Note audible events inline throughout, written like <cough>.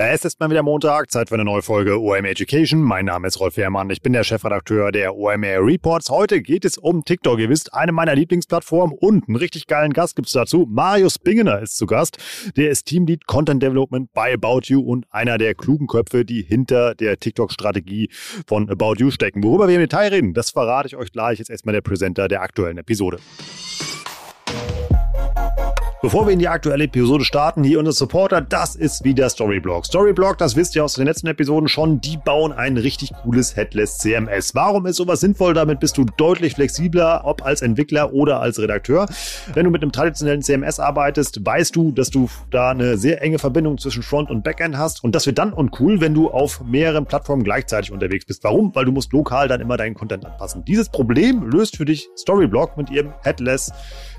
Es ist mal wieder Montag, Zeit für eine neue Folge OMR Education. Mein Name ist Rolf Herrmann, ich bin der Chefredakteur der OMR Reports. Heute geht es um TikTok. Ihr wisst, eine meiner Lieblingsplattformen und einen richtig geilen Gast gibt es dazu. Marius Bingener ist zu Gast. Der ist Teamlead Content Development bei About You und einer der klugen Köpfe, die hinter der TikTok-Strategie von About You stecken. Worüber wir im Detail reden, das verrate ich euch gleich. Jetzt erstmal der Presenter der aktuellen Episode. Bevor wir in die aktuelle Episode starten, hier unser Supporter, das ist wieder Storyblock. Storyblock, das wisst ihr aus den letzten Episoden schon, die bauen ein richtig cooles Headless CMS. Warum ist sowas sinnvoll? Damit bist du deutlich flexibler, ob als Entwickler oder als Redakteur. Wenn du mit einem traditionellen CMS arbeitest, weißt du, dass du da eine sehr enge Verbindung zwischen Front und Backend hast und das wird dann uncool, wenn du auf mehreren Plattformen gleichzeitig unterwegs bist. Warum? Weil du musst lokal dann immer deinen Content anpassen. Dieses Problem löst für dich Storyblock mit ihrem Headless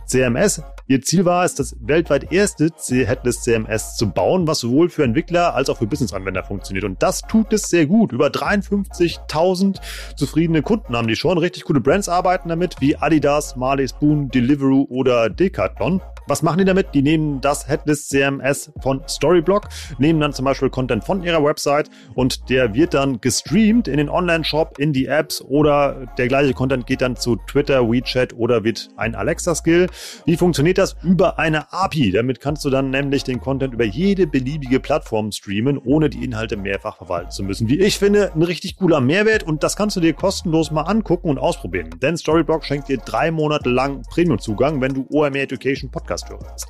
CMS. Ihr Ziel war es, das weltweit erste Headless CMS zu bauen, was sowohl für Entwickler als auch für Business-Anwender funktioniert. Und das tut es sehr gut. Über 53.000 zufriedene Kunden haben die schon. Richtig coole Brands arbeiten damit, wie Adidas, Marley Spoon, Deliveroo oder Decathlon. Was machen die damit? Die nehmen das Headless CMS von Storyblock, nehmen dann zum Beispiel Content von ihrer Website und der wird dann gestreamt in den Online-Shop, in die Apps oder der gleiche Content geht dann zu Twitter, WeChat oder wird ein Alexa-Skill. Wie funktioniert das? Über eine API. Damit kannst du dann nämlich den Content über jede beliebige Plattform streamen, ohne die Inhalte mehrfach verwalten zu müssen. Wie ich finde, ein richtig cooler Mehrwert und das kannst du dir kostenlos mal angucken und ausprobieren. Denn Storyblock schenkt dir drei Monate lang Premium-Zugang, wenn du OMR Education Podcast bist.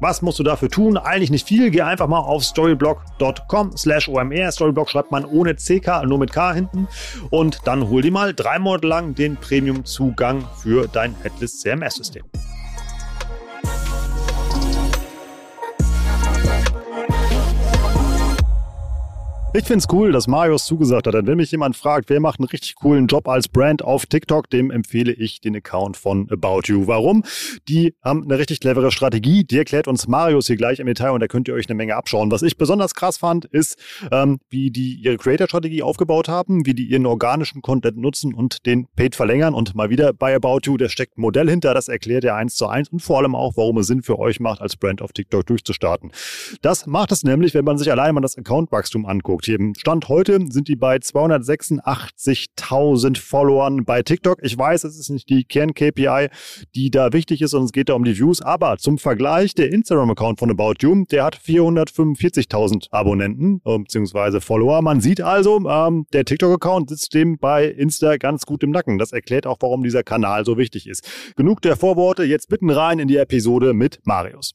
Was musst du dafür tun? Eigentlich nicht viel. Geh einfach mal auf storyblog.com slash omr. Storyblock schreibt man ohne CK, nur mit K hinten. Und dann hol dir mal drei Monate lang den Premium-Zugang für dein Headless CMS-System. Ich finde es cool, dass Marius zugesagt hat. Wenn mich jemand fragt, wer macht einen richtig coolen Job als Brand auf TikTok, dem empfehle ich den Account von About You. Warum? Die haben eine richtig clevere Strategie. Die erklärt uns Marius hier gleich im Detail und da könnt ihr euch eine Menge abschauen. Was ich besonders krass fand, ist, ähm, wie die ihre Creator-Strategie aufgebaut haben, wie die ihren organischen Content nutzen und den Paid verlängern. Und mal wieder bei About You, da steckt ein Modell hinter, das erklärt er eins zu eins und vor allem auch, warum es Sinn für euch macht, als Brand auf TikTok durchzustarten. Das macht es nämlich, wenn man sich allein mal das Account-Wachstum anguckt hier Stand heute sind die bei 286.000 Followern bei TikTok. Ich weiß, es ist nicht die Kern-KPI, die da wichtig ist, sondern es geht da um die Views. Aber zum Vergleich, der Instagram-Account von About You, der hat 445.000 Abonnenten äh, bzw. Follower. Man sieht also, ähm, der TikTok-Account sitzt dem bei Insta ganz gut im Nacken. Das erklärt auch, warum dieser Kanal so wichtig ist. Genug der Vorworte, jetzt bitten rein in die Episode mit Marius.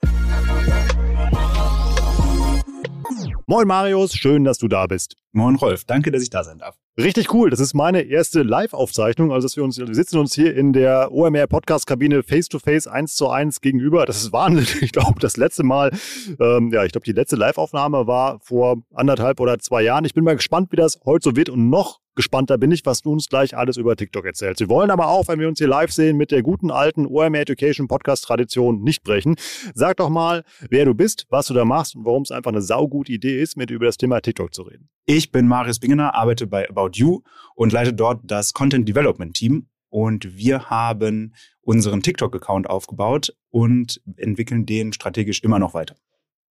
Moin Marius, schön, dass du da bist. Moin Rolf, danke, dass ich da sein darf. Richtig cool. Das ist meine erste Live-Aufzeichnung. Also, dass wir uns, wir sitzen uns hier in der OMR Podcast-Kabine face-to-face, eins zu eins gegenüber. Das ist Wahnsinn. <laughs> Ich glaube, das letzte Mal, ähm, ja, ich glaube, die letzte Live-Aufnahme war vor anderthalb oder zwei Jahren. Ich bin mal gespannt, wie das heute so wird und noch gespannter bin ich, was du uns gleich alles über TikTok erzählst. Wir wollen aber auch, wenn wir uns hier live sehen, mit der guten alten OMR Education Podcast Tradition nicht brechen. Sag doch mal, wer du bist, was du da machst und warum es einfach eine saugute Idee ist, mit über das Thema TikTok zu reden. Ich bin Marius Bingener, arbeite bei About You und leite dort das Content Development Team. Und wir haben unseren TikTok-Account aufgebaut und entwickeln den strategisch immer noch weiter.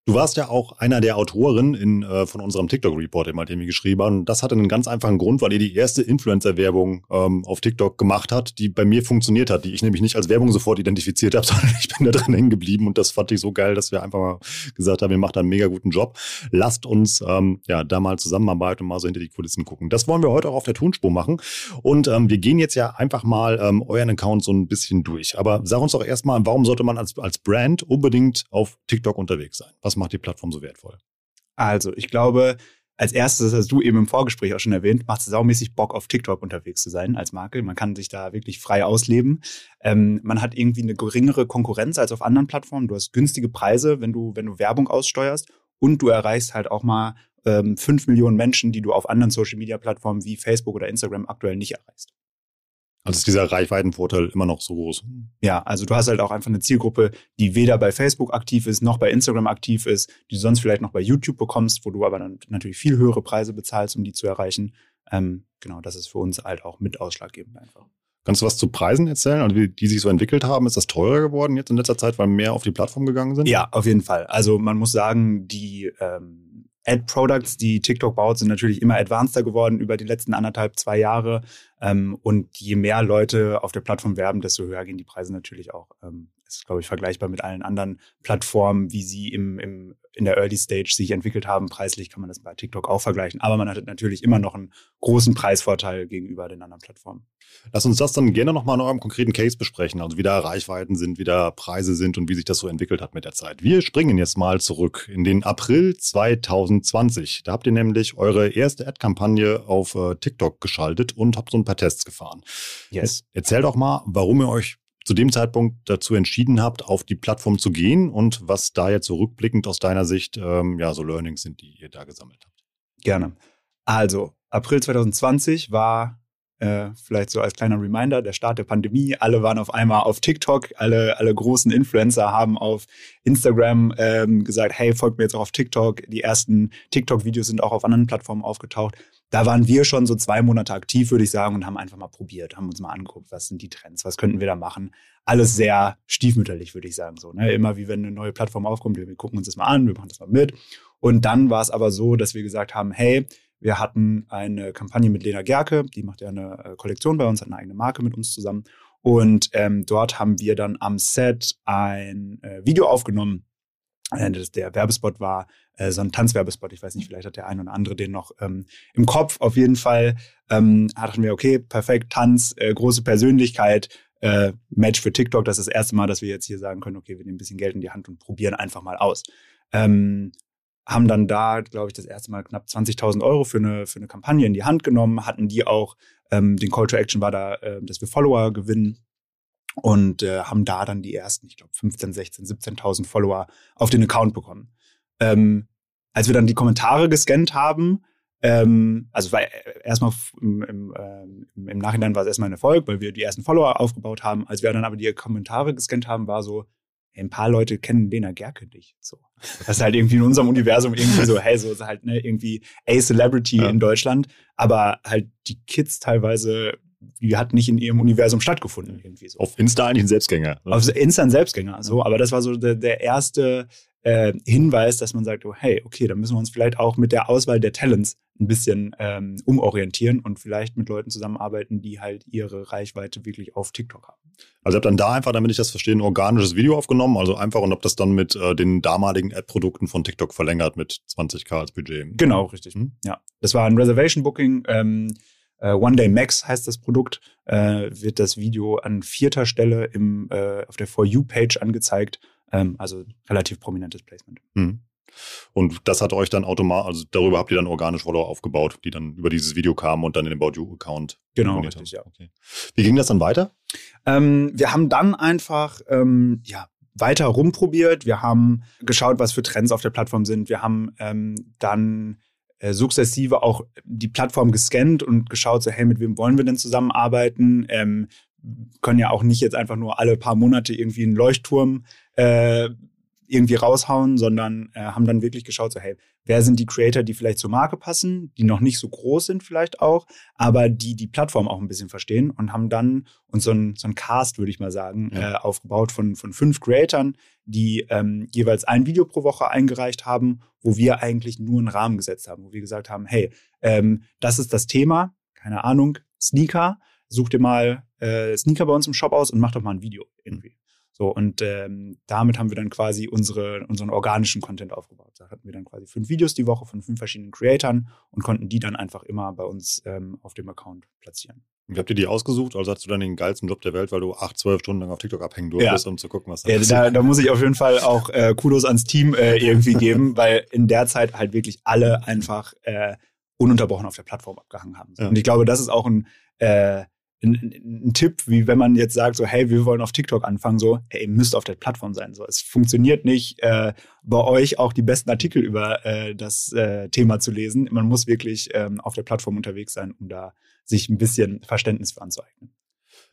Du warst ja auch einer der Autoren in, äh, von unserem TikTok-Report, den wir geschrieben haben. Und das hatte einen ganz einfachen Grund, weil ihr die erste Influencer-Werbung ähm, auf TikTok gemacht hat, die bei mir funktioniert hat, die ich nämlich nicht als Werbung sofort identifiziert habe, <laughs> sondern ich bin da drin hängen geblieben und das fand ich so geil, dass wir einfach mal gesagt haben, ihr macht da einen mega guten Job. Lasst uns ähm, ja da mal zusammenarbeiten und mal so hinter die Kulissen gucken. Das wollen wir heute auch auf der Tonspur machen. Und ähm, wir gehen jetzt ja einfach mal ähm, euren Account so ein bisschen durch. Aber sag uns doch erstmal, warum sollte man als, als Brand unbedingt auf TikTok unterwegs sein? Was macht die Plattform so wertvoll? Also, ich glaube, als erstes, das hast du eben im Vorgespräch auch schon erwähnt, macht es saumäßig Bock, auf TikTok unterwegs zu sein als Marke. Man kann sich da wirklich frei ausleben. Ähm, man hat irgendwie eine geringere Konkurrenz als auf anderen Plattformen. Du hast günstige Preise, wenn du, wenn du Werbung aussteuerst. Und du erreichst halt auch mal ähm, 5 Millionen Menschen, die du auf anderen Social-Media-Plattformen wie Facebook oder Instagram aktuell nicht erreichst. Also ist dieser Reichweitenvorteil immer noch so groß. Ja, also du hast halt auch einfach eine Zielgruppe, die weder bei Facebook aktiv ist, noch bei Instagram aktiv ist, die du sonst vielleicht noch bei YouTube bekommst, wo du aber dann natürlich viel höhere Preise bezahlst, um die zu erreichen. Ähm, genau, das ist für uns halt auch mit ausschlaggebend einfach. Kannst du was zu Preisen erzählen, also wie die sich so entwickelt haben? Ist das teurer geworden jetzt in letzter Zeit, weil mehr auf die Plattform gegangen sind? Ja, auf jeden Fall. Also man muss sagen, die ähm, Ad-Products, die TikTok baut, sind natürlich immer advanceder geworden über die letzten anderthalb, zwei Jahre. Ähm, und je mehr Leute auf der Plattform werben, desto höher gehen die Preise natürlich auch. Ähm, ist, glaube ich, vergleichbar mit allen anderen Plattformen, wie sie im, im, in der Early Stage sich entwickelt haben. Preislich kann man das bei TikTok auch vergleichen. Aber man hat natürlich immer noch einen großen Preisvorteil gegenüber den anderen Plattformen. Lass uns das dann gerne nochmal in eurem konkreten Case besprechen. Also wie da Reichweiten sind, wie da Preise sind und wie sich das so entwickelt hat mit der Zeit. Wir springen jetzt mal zurück in den April 2020. Da habt ihr nämlich eure erste Ad-Kampagne auf äh, TikTok geschaltet und habt so ein paar Tests gefahren. Yes. Erzähl doch mal, warum ihr euch zu dem Zeitpunkt dazu entschieden habt, auf die Plattform zu gehen und was da jetzt so rückblickend aus deiner Sicht ähm, ja so Learnings sind, die ihr da gesammelt habt. Gerne. Also, April 2020 war äh, vielleicht so als kleiner Reminder, der Start der Pandemie. Alle waren auf einmal auf TikTok, alle, alle großen Influencer haben auf Instagram ähm, gesagt, hey, folgt mir jetzt auch auf TikTok. Die ersten TikTok-Videos sind auch auf anderen Plattformen aufgetaucht. Da waren wir schon so zwei Monate aktiv, würde ich sagen, und haben einfach mal probiert, haben uns mal angeguckt, was sind die Trends, was könnten wir da machen. Alles sehr stiefmütterlich, würde ich sagen. So, ne? Immer wie wenn eine neue Plattform aufkommt, wir gucken uns das mal an, wir machen das mal mit. Und dann war es aber so, dass wir gesagt haben, hey, wir hatten eine Kampagne mit Lena Gerke, die macht ja eine äh, Kollektion bei uns, hat eine eigene Marke mit uns zusammen. Und ähm, dort haben wir dann am Set ein äh, Video aufgenommen. Äh, der Werbespot war äh, so ein Tanzwerbespot. Ich weiß nicht, vielleicht hat der ein oder andere den noch ähm, im Kopf. Auf jeden Fall ähm, hatten wir, okay, perfekt, Tanz, äh, große Persönlichkeit, äh, Match für TikTok. Das ist das erste Mal, dass wir jetzt hier sagen können, okay, wir nehmen ein bisschen Geld in die Hand und probieren einfach mal aus. Ähm, haben dann da, glaube ich, das erste Mal knapp 20.000 Euro für eine, für eine Kampagne in die Hand genommen, hatten die auch, ähm, den Call to Action war da, äh, dass wir Follower gewinnen und äh, haben da dann die ersten, ich glaube, 15, 16, 17.000 Follower auf den Account bekommen. Ähm, als wir dann die Kommentare gescannt haben, ähm, also war erstmal im, im, äh, im Nachhinein war es erstmal ein Erfolg, weil wir die ersten Follower aufgebaut haben. Als wir dann aber die Kommentare gescannt haben, war so, ein paar Leute kennen Lena Gerke nicht. So. Das ist halt irgendwie in unserem Universum irgendwie so, hey, so ist halt ne, irgendwie a Celebrity ja. in Deutschland, aber halt die Kids teilweise, die hat nicht in ihrem Universum stattgefunden irgendwie so. Auf Insta eigentlich ein Selbstgänger. Auf Insta ein Selbstgänger, so. Aber das war so der, der erste äh, Hinweis, dass man sagt, oh, hey, okay, dann müssen wir uns vielleicht auch mit der Auswahl der Talents ein bisschen ähm, umorientieren und vielleicht mit Leuten zusammenarbeiten, die halt ihre Reichweite wirklich auf TikTok haben. Also ihr habt dann da einfach, damit ich das verstehe, ein organisches Video aufgenommen, also einfach und habt das dann mit äh, den damaligen Ad-Produkten von TikTok verlängert mit 20k als Budget. Genau, richtig. Hm? Ja, das war ein Reservation Booking. Ähm, Uh, One Day Max heißt das Produkt, äh, wird das Video an vierter Stelle im, äh, auf der For You-Page angezeigt. Ähm, also relativ prominentes Placement. Mhm. Und das hat euch dann automatisch, also darüber habt ihr dann organisch Follower aufgebaut, die dann über dieses Video kamen und dann in den About You-Account. Genau, richtig, ja. Okay. Wie ging das dann weiter? Ähm, wir haben dann einfach ähm, ja, weiter rumprobiert. Wir haben geschaut, was für Trends auf der Plattform sind. Wir haben ähm, dann äh, sukzessive auch die Plattform gescannt und geschaut, so hey, mit wem wollen wir denn zusammenarbeiten? Ähm, können ja auch nicht jetzt einfach nur alle paar Monate irgendwie einen Leuchtturm äh, irgendwie raushauen, sondern äh, haben dann wirklich geschaut, so hey, wer sind die Creator, die vielleicht zur Marke passen, die noch nicht so groß sind vielleicht auch, aber die die Plattform auch ein bisschen verstehen und haben dann uns so ein, so ein Cast, würde ich mal sagen, ja. äh, aufgebaut von, von fünf Creatoren, die ähm, jeweils ein Video pro Woche eingereicht haben, wo wir eigentlich nur einen Rahmen gesetzt haben, wo wir gesagt haben, hey, ähm, das ist das Thema, keine Ahnung, Sneaker, such dir mal äh, Sneaker bei uns im Shop aus und mach doch mal ein Video irgendwie. So, und ähm, damit haben wir dann quasi unsere, unseren organischen Content aufgebaut. Da hatten wir dann quasi fünf Videos die Woche von fünf verschiedenen Creatoren und konnten die dann einfach immer bei uns ähm, auf dem Account platzieren. Wie habt ihr die ausgesucht? Also hast du dann den geilsten Job der Welt, weil du acht, zwölf Stunden lang auf TikTok abhängen durftest, ja. um zu gucken, was da ja, da, da muss ich auf jeden Fall auch äh, Kudos ans Team äh, irgendwie geben, <laughs> weil in der Zeit halt wirklich alle einfach äh, ununterbrochen auf der Plattform abgehangen haben. Ja. Und ich glaube, das ist auch ein äh, ein, ein, Tipp, wie wenn man jetzt sagt, so, hey, wir wollen auf TikTok anfangen, so, hey, ihr müsst auf der Plattform sein. So, es funktioniert nicht, äh, bei euch auch die besten Artikel über äh, das äh, Thema zu lesen. Man muss wirklich ähm, auf der Plattform unterwegs sein, um da sich ein bisschen Verständnis für anzueignen.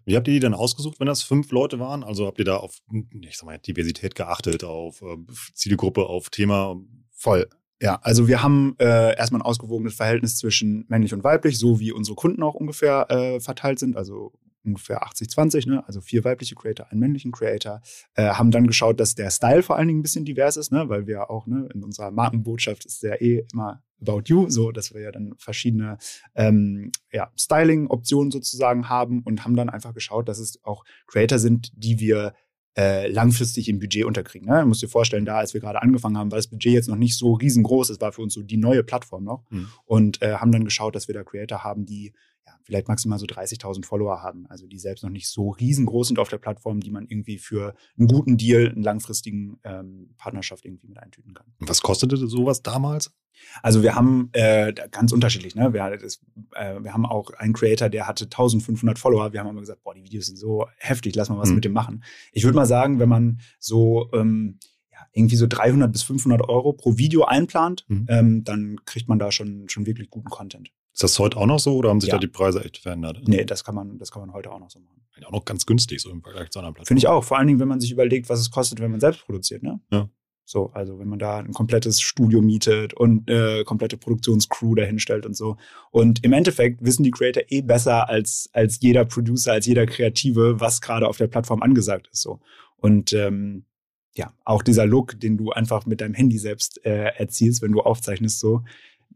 Wie habt ihr die dann ausgesucht, wenn das fünf Leute waren? Also habt ihr da auf, ich sag mal, Diversität geachtet, auf äh, Zielgruppe, auf Thema? Voll. Ja, also wir haben äh, erstmal ein ausgewogenes Verhältnis zwischen männlich und weiblich, so wie unsere Kunden auch ungefähr äh, verteilt sind. Also ungefähr 80-20, ne? also vier weibliche Creator, einen männlichen Creator, äh, haben dann geschaut, dass der Style vor allen Dingen ein bisschen divers ist, ne? weil wir auch ne, in unserer Markenbotschaft ist ja eh immer about you, so dass wir ja dann verschiedene ähm, ja, Styling-Optionen sozusagen haben und haben dann einfach geschaut, dass es auch Creator sind, die wir äh, langfristig im Budget unterkriegen. Ne? Du musst dir vorstellen, da als wir gerade angefangen haben, war das Budget jetzt noch nicht so riesengroß. Es war für uns so die neue Plattform noch. Mhm. Und äh, haben dann geschaut, dass wir da Creator haben, die ja, vielleicht maximal so 30.000 Follower haben, also die selbst noch nicht so riesengroß sind auf der Plattform, die man irgendwie für einen guten Deal, einen langfristigen ähm, Partnerschaft irgendwie mit eintüten kann. Und was kostete sowas damals? Also wir haben äh, ganz unterschiedlich, ne? Wir, das, äh, wir haben auch einen Creator, der hatte 1500 Follower. Wir haben immer gesagt, boah, die Videos sind so heftig, lass mal was mhm. mit dem machen. Ich würde mal sagen, wenn man so ähm, ja, irgendwie so 300 bis 500 Euro pro Video einplant, mhm. ähm, dann kriegt man da schon schon wirklich guten Content. Ist das heute auch noch so oder haben sich ja. da die Preise echt verändert? Nee, das kann man, das kann man heute auch noch so machen. Auch noch ganz günstig, so im Vergleich zu anderen Plattformen. Finde ich auch. Vor allen Dingen, wenn man sich überlegt, was es kostet, wenn man selbst produziert, ne? Ja. So, also wenn man da ein komplettes Studio mietet und äh, komplette Produktionscrew dahinstellt und so. Und im Endeffekt wissen die Creator eh besser als, als jeder Producer, als jeder Kreative, was gerade auf der Plattform angesagt ist. So. Und ähm, ja, auch dieser Look, den du einfach mit deinem Handy selbst äh, erzielst, wenn du aufzeichnest, so,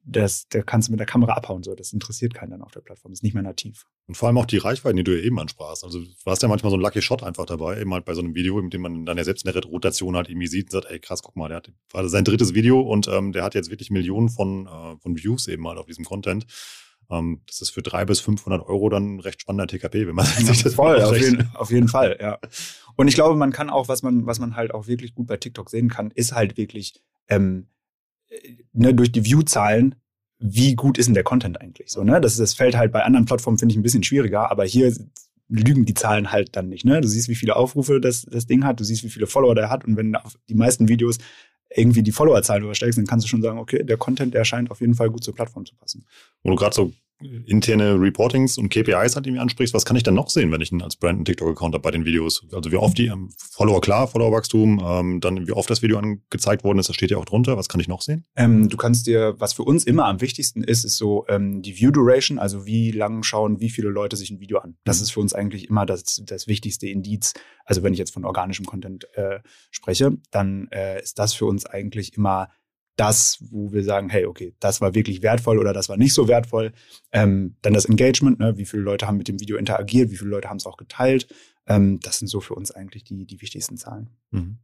das, da kannst du mit der Kamera abhauen. So. Das interessiert keinen dann auf der Plattform. Das ist nicht mehr nativ. Und vor allem auch die Reichweiten, die du ja eben ansprachst. Also du hast ja manchmal so einen Lucky Shot einfach dabei, eben halt bei so einem Video, mit dem man dann ja selbst in der Rotation halt irgendwie sieht und sagt, ey krass, guck mal, der hat war sein drittes Video und ähm, der hat jetzt wirklich Millionen von, äh, von Views eben halt auf diesem Content. Ähm, das ist für drei bis 500 Euro dann ein recht spannender TKP, wenn man <laughs> sich das voll, auf jeden, auf jeden Fall, ja. Und ich glaube, man kann auch, was man, was man halt auch wirklich gut bei TikTok sehen kann, ist halt wirklich ähm, ne, durch die View-Zahlen, wie gut ist denn der Content eigentlich? So, ne? Das, das fällt halt bei anderen Plattformen, finde ich, ein bisschen schwieriger, aber hier lügen die Zahlen halt dann nicht. Ne? Du siehst, wie viele Aufrufe das, das Ding hat, du siehst, wie viele Follower der hat und wenn auf die meisten Videos irgendwie die Followerzahlen übersteigst, dann kannst du schon sagen, okay, der Content, der scheint auf jeden Fall gut zur Plattform zu passen. Wo du gerade so interne Reportings und KPIs hat, die mir ansprichst, was kann ich denn noch sehen, wenn ich als Brand einen TikTok-Account habe bei den Videos? Also wie oft die ähm, Follower klar, Followerwachstum, ähm, dann wie oft das Video angezeigt worden ist, das steht ja auch drunter. Was kann ich noch sehen? Ähm, du kannst dir, was für uns immer am wichtigsten ist, ist so ähm, die View Duration, also wie lang schauen, wie viele Leute sich ein Video an. Das mhm. ist für uns eigentlich immer das, das wichtigste Indiz. Also wenn ich jetzt von organischem Content äh, spreche, dann äh, ist das für uns eigentlich immer das, wo wir sagen, hey, okay, das war wirklich wertvoll oder das war nicht so wertvoll. Ähm, dann das Engagement, ne? wie viele Leute haben mit dem Video interagiert, wie viele Leute haben es auch geteilt. Ähm, das sind so für uns eigentlich die, die wichtigsten Zahlen. Mhm.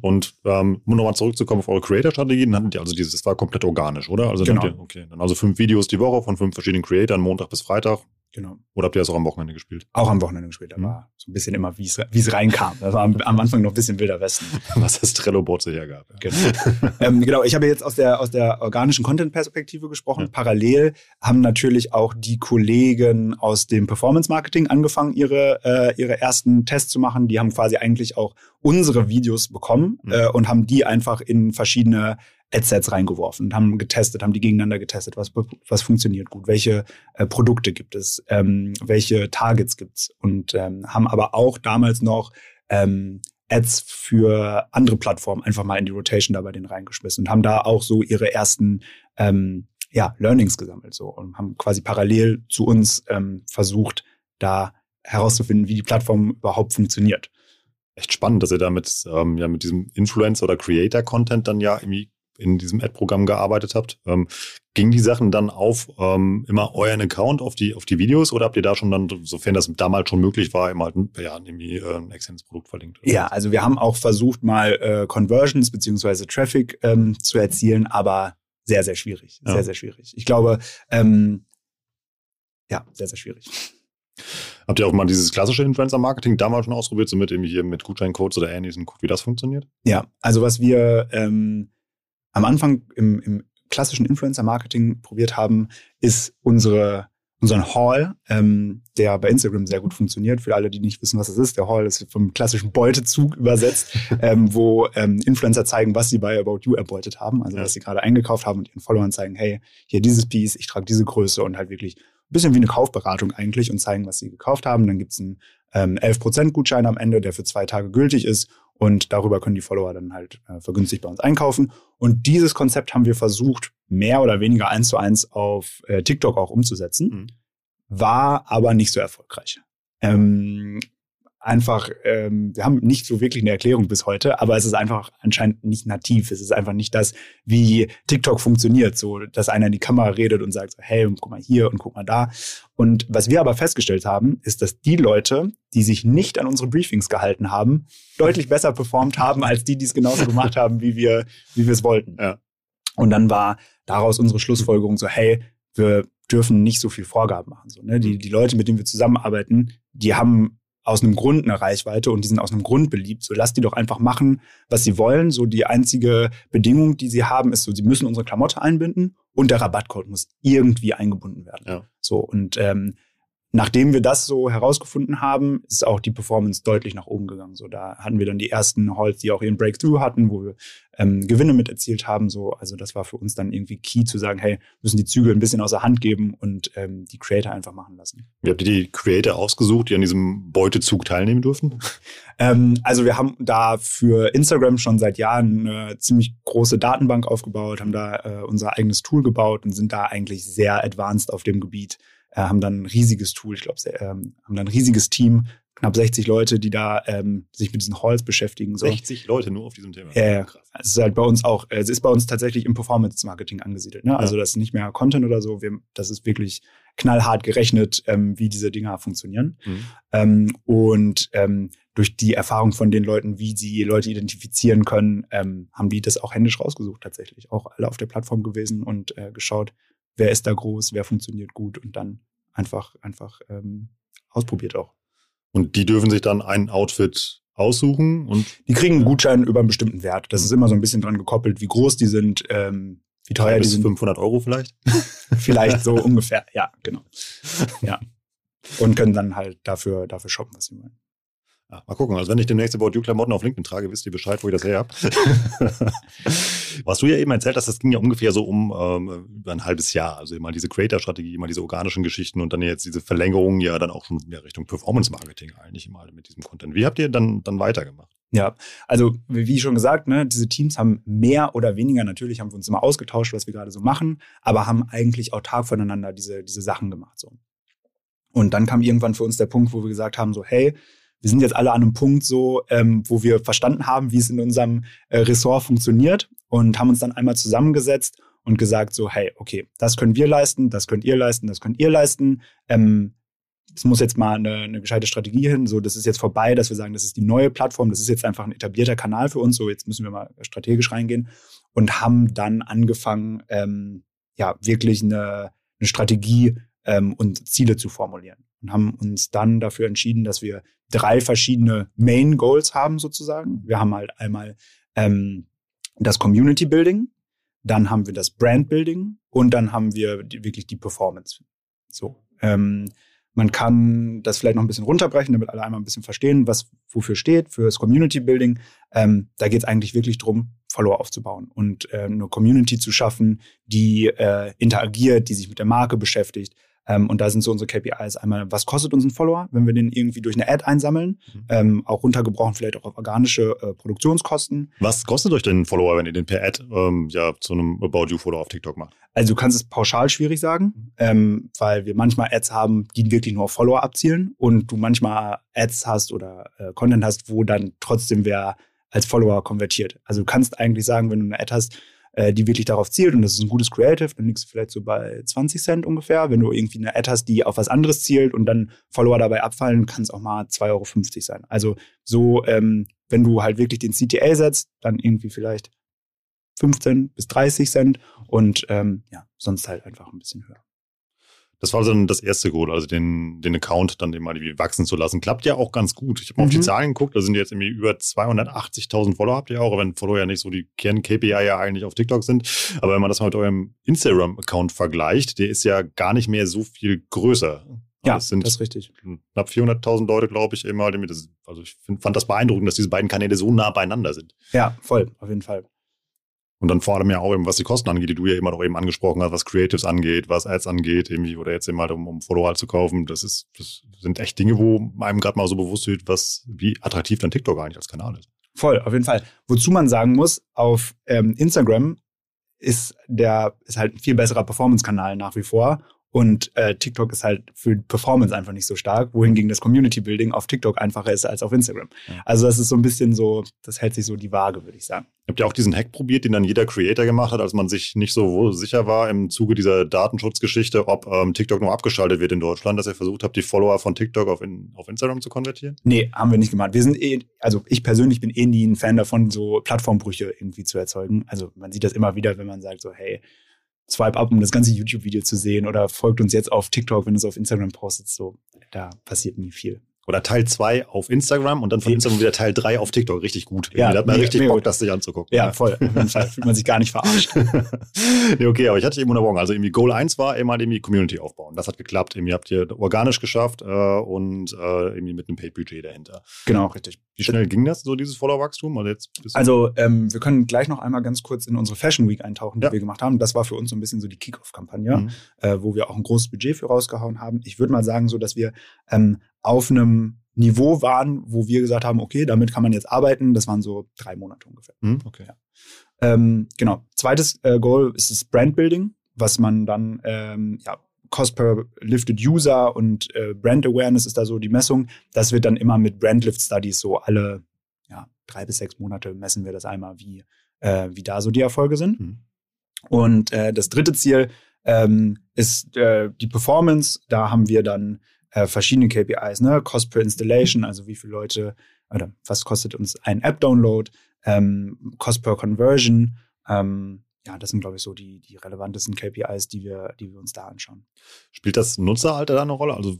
Und ähm, um nochmal zurückzukommen auf eure Creator-Strategien, hatten die also dieses, das war komplett organisch, oder? Also genau. ihr, okay, dann also fünf Videos die Woche von fünf verschiedenen Creatoren, Montag bis Freitag. Genau. Oder habt ihr das auch am Wochenende gespielt? Auch am Wochenende gespielt. Da mhm. war so ein bisschen immer, wie es reinkam. Das war am, am, Anfang noch ein bisschen wilder Westen. <laughs> Was das Trello-Board so hergab. Ja. Genau. ähm, genau, ich habe jetzt aus der, aus der organischen Content-Perspektive gesprochen. Ja. Parallel haben natürlich auch die Kollegen aus dem Performance-Marketing angefangen, ihre, äh, ihre ersten Tests zu machen. Die haben quasi eigentlich auch unsere Videos bekommen mhm. äh, und haben die einfach in verschiedene Adsets reingeworfen und haben getestet, haben die gegeneinander getestet, was, was funktioniert gut, welche äh, Produkte gibt es, ähm, welche Targets gibt's und ähm, haben aber auch damals noch ähm, Ads für andere Plattformen einfach mal in die Rotation da bei denen reingeschmissen und haben da auch so ihre ersten ähm, ja, Learnings gesammelt so und haben quasi parallel zu uns ähm, versucht, da herauszufinden, wie die Plattform überhaupt funktioniert. Echt spannend, dass ihr da mit, ähm, ja, mit diesem Influencer- oder Creator-Content dann ja irgendwie in diesem Ad-Programm gearbeitet habt. Ähm, ging die Sachen dann auf ähm, immer euren Account auf die, auf die Videos oder habt ihr da schon dann, sofern das damals schon möglich war, immer halt ja, irgendwie äh, ein externes Produkt verlinkt? Ja, also wir haben auch versucht, mal äh, Conversions beziehungsweise Traffic ähm, zu erzielen, aber sehr, sehr schwierig. Sehr, ja. sehr schwierig. Ich glaube, ähm, ja, sehr, sehr schwierig. Habt ihr auch mal dieses klassische Influencer-Marketing damals schon ausprobiert, so mit irgendwie hier mit Gutscheincodes oder ähnlichen, wie das funktioniert? Ja, also was wir ähm, am Anfang im, im klassischen Influencer-Marketing probiert haben, ist unsere unseren Hall, ähm, der bei Instagram sehr gut funktioniert. Für alle, die nicht wissen, was das ist, der Hall ist vom klassischen Beutezug übersetzt, <laughs> ähm, wo ähm, Influencer zeigen, was sie bei About You erbeutet haben, also ja. was sie gerade eingekauft haben und ihren Followern zeigen, hey, hier dieses Piece, ich trage diese Größe und halt wirklich bisschen wie eine Kaufberatung eigentlich und zeigen, was sie gekauft haben. Dann gibt's einen ähm, 11% Gutschein am Ende, der für zwei Tage gültig ist. Und darüber können die Follower dann halt äh, vergünstigt bei uns einkaufen. Und dieses Konzept haben wir versucht, mehr oder weniger eins zu eins auf äh, TikTok auch umzusetzen. Mhm. War aber nicht so erfolgreich. Ähm, einfach, ähm, wir haben nicht so wirklich eine Erklärung bis heute, aber es ist einfach anscheinend nicht nativ. Es ist einfach nicht das, wie TikTok funktioniert, so dass einer in die Kamera redet und sagt, hey, guck mal hier und guck mal da. Und was wir aber festgestellt haben, ist, dass die Leute, die sich nicht an unsere Briefings gehalten haben, deutlich besser performt haben als die, die es genauso gemacht <laughs> haben, wie wir, wie wir es wollten. Ja. Und dann war daraus unsere Schlussfolgerung so, hey, wir dürfen nicht so viel Vorgaben machen. So, ne? die, die Leute, mit denen wir zusammenarbeiten, die haben aus einem Grund eine Reichweite und die sind aus einem Grund beliebt. So lass die doch einfach machen, was sie wollen. So die einzige Bedingung, die sie haben, ist so, sie müssen unsere Klamotte einbinden und der Rabattcode muss irgendwie eingebunden werden. Ja. So und ähm, Nachdem wir das so herausgefunden haben, ist auch die Performance deutlich nach oben gegangen. So, da hatten wir dann die ersten Halls, die auch ihren Breakthrough hatten, wo wir ähm, Gewinne mit erzielt haben. So, also das war für uns dann irgendwie key zu sagen, hey, müssen die Zügel ein bisschen außer Hand geben und ähm, die Creator einfach machen lassen. Wie habt ihr die Creator ausgesucht, die an diesem Beutezug teilnehmen durften? <laughs> ähm, also wir haben da für Instagram schon seit Jahren eine ziemlich große Datenbank aufgebaut, haben da äh, unser eigenes Tool gebaut und sind da eigentlich sehr advanced auf dem Gebiet äh, haben dann ein riesiges Tool, ich glaube, ähm, haben dann ein riesiges Team, knapp 60 Leute, die da ähm, sich mit diesen Halls beschäftigen. So. 60 Leute nur auf diesem Thema. Ja, ja. Es ist halt bei uns auch, es ist bei uns tatsächlich im Performance-Marketing angesiedelt. Ne? Also das ist nicht mehr Content oder so, wir, das ist wirklich knallhart gerechnet, ähm, wie diese Dinger funktionieren. Mhm. Ähm, und ähm, durch die Erfahrung von den Leuten, wie sie Leute identifizieren können, ähm, haben die das auch händisch rausgesucht tatsächlich. Auch alle auf der Plattform gewesen und äh, geschaut, wer ist da groß, wer funktioniert gut und dann einfach, einfach ähm, ausprobiert auch. Und die dürfen sich dann ein Outfit aussuchen und die kriegen einen Gutschein über einen bestimmten Wert. Das ist immer so ein bisschen dran gekoppelt, wie groß die sind, ähm, wie teuer die sind. 500 Euro vielleicht? <laughs> vielleicht so <laughs> ungefähr, ja, genau. Ja. Und können dann halt dafür, dafür shoppen, was sie wollen. Ja, mal gucken. Also wenn ich demnächst About You Klamotten auf LinkedIn trage, wisst ihr Bescheid, wo ich das her habe. <laughs> Was du ja eben erzählt hast, das ging ja ungefähr so um ähm, über ein halbes Jahr. Also immer diese Creator-Strategie, immer diese organischen Geschichten und dann jetzt diese Verlängerung ja dann auch schon mehr Richtung Performance-Marketing eigentlich mal mit diesem Content. Wie habt ihr dann, dann weitergemacht? Ja, also wie schon gesagt, ne, diese Teams haben mehr oder weniger, natürlich haben wir uns immer ausgetauscht, was wir gerade so machen, aber haben eigentlich autark voneinander diese, diese Sachen gemacht. So. Und dann kam irgendwann für uns der Punkt, wo wir gesagt haben, so, hey, wir sind jetzt alle an einem Punkt so, ähm, wo wir verstanden haben, wie es in unserem äh, Ressort funktioniert und haben uns dann einmal zusammengesetzt und gesagt so, hey, okay, das können wir leisten, das könnt ihr leisten, das könnt ihr leisten. Ähm, es muss jetzt mal eine, eine gescheite Strategie hin. So, das ist jetzt vorbei, dass wir sagen, das ist die neue Plattform, das ist jetzt einfach ein etablierter Kanal für uns. So, jetzt müssen wir mal strategisch reingehen und haben dann angefangen, ähm, ja, wirklich eine, eine Strategie ähm, und Ziele zu formulieren und haben uns dann dafür entschieden, dass wir drei verschiedene Main Goals haben sozusagen. Wir haben halt einmal ähm, das Community Building, dann haben wir das Brand Building und dann haben wir die, wirklich die Performance. So. Ähm, man kann das vielleicht noch ein bisschen runterbrechen, damit alle einmal ein bisschen verstehen, was wofür steht, für das Community Building. Ähm, da geht es eigentlich wirklich drum, Follower aufzubauen und äh, eine Community zu schaffen, die äh, interagiert, die sich mit der Marke beschäftigt, ähm, und da sind so unsere KPIs einmal, was kostet uns ein Follower, wenn wir den irgendwie durch eine Ad einsammeln, mhm. ähm, auch runtergebrochen vielleicht auch auf organische äh, Produktionskosten. Was kostet euch denn ein Follower, wenn ihr den per Ad ähm, ja zu einem About You Follower auf TikTok macht? Also du kannst es pauschal schwierig sagen, mhm. ähm, weil wir manchmal Ads haben, die wirklich nur auf Follower abzielen und du manchmal Ads hast oder äh, Content hast, wo dann trotzdem wer als Follower konvertiert. Also du kannst eigentlich sagen, wenn du eine Ad hast, äh, die wirklich darauf zielt und das ist ein gutes Creative, dann liegst du vielleicht so bei 20 Cent ungefähr. Wenn du irgendwie eine Ad hast, die auf was anderes zielt und dann Follower dabei abfallen, kann es auch mal 2,50 Euro sein. Also so, ähm, wenn du halt wirklich den CTA setzt, dann irgendwie vielleicht 15 bis 30 Cent und ähm, ja, sonst halt einfach ein bisschen höher. Das war dann das erste Goal, also den, den Account dann mal wachsen zu lassen. Klappt ja auch ganz gut. Ich habe mal mhm. auf die mhm. Zahlen geguckt, da sind jetzt irgendwie über 280.000 Follower habt ihr auch, wenn Follower ja nicht so die Kern-KPI ja eigentlich auf TikTok sind. Aber wenn man das mal mit eurem Instagram-Account vergleicht, der ist ja gar nicht mehr so viel größer. Ja, das, sind das ist richtig. Knapp 400.000 Leute, glaube ich, immer. Also ich find, fand das beeindruckend, dass diese beiden Kanäle so nah beieinander sind. Ja, voll, auf jeden Fall. Und dann vor allem ja auch eben, was die Kosten angeht, die du ja immer noch eben angesprochen hast, was Creatives angeht, was Ads angeht, irgendwie, oder jetzt eben halt, um, um Follower zu kaufen. Das ist, das sind echt Dinge, wo einem gerade mal so bewusst wird, was, wie attraktiv dann TikTok eigentlich als Kanal ist. Voll, auf jeden Fall. Wozu man sagen muss, auf ähm, Instagram ist der, ist halt ein viel besserer Performance-Kanal nach wie vor. Und äh, TikTok ist halt für Performance einfach nicht so stark, wohingegen das Community Building auf TikTok einfacher ist als auf Instagram. Ja. Also das ist so ein bisschen so, das hält sich so die Waage, würde ich sagen. Habt ihr auch diesen Hack probiert, den dann jeder Creator gemacht hat, als man sich nicht so sicher war im Zuge dieser Datenschutzgeschichte, ob ähm, TikTok nur abgeschaltet wird in Deutschland, dass ihr versucht habt, die Follower von TikTok auf, in, auf Instagram zu konvertieren? Nee, haben wir nicht gemacht. Wir sind eh, also ich persönlich bin eh nie ein Fan davon, so Plattformbrüche irgendwie zu erzeugen. Also man sieht das immer wieder, wenn man sagt so, hey, swipe up, um das ganze YouTube-Video zu sehen oder folgt uns jetzt auf TikTok, wenn du es auf Instagram postest. So, da passiert nie viel. Oder Teil 2 auf Instagram und dann von Instagram wieder Teil 3 auf TikTok. Richtig gut. Ja, da hat man mega, richtig mega Bock, das sich anzugucken. Ja, voll. Auf fühlt man sich gar nicht verarscht. <laughs> nee, okay, aber ich hatte eben unterbrochen. Also irgendwie Goal 1 war immer irgendwie Community aufbauen. Das hat geklappt. Irgendwie habt ihr organisch geschafft äh, und äh, irgendwie mit einem Paid-Budget dahinter. Genau, richtig. Wie schnell ging das, so dieses Follower-Wachstum? Also, also ähm, wir können gleich noch einmal ganz kurz in unsere Fashion Week eintauchen, die ja. wir gemacht haben. Das war für uns so ein bisschen so die Kick-Off-Kampagne, mhm. äh, wo wir auch ein großes Budget für rausgehauen haben. Ich würde mal sagen, so dass wir ähm, auf einem Niveau waren, wo wir gesagt haben, okay, damit kann man jetzt arbeiten. Das waren so drei Monate ungefähr. Mhm, okay. Ja. Ähm, genau. Zweites äh, Goal ist das Brandbuilding, was man dann, ähm, ja, Cost per Lifted User und äh, Brand Awareness ist da so die Messung. Das wird dann immer mit Brand Lift Studies so alle ja, drei bis sechs Monate messen wir das einmal, wie, äh, wie da so die Erfolge sind. Mhm. Und äh, das dritte Ziel ähm, ist äh, die Performance. Da haben wir dann äh, verschiedene KPIs, ne? Cost per Installation, also wie viele Leute oder was kostet uns ein App-Download, ähm, Cost per Conversion, ähm, ja, das sind, glaube ich, so die, die relevantesten KPIs, die wir, die wir uns da anschauen. Spielt das Nutzeralter da eine Rolle? Also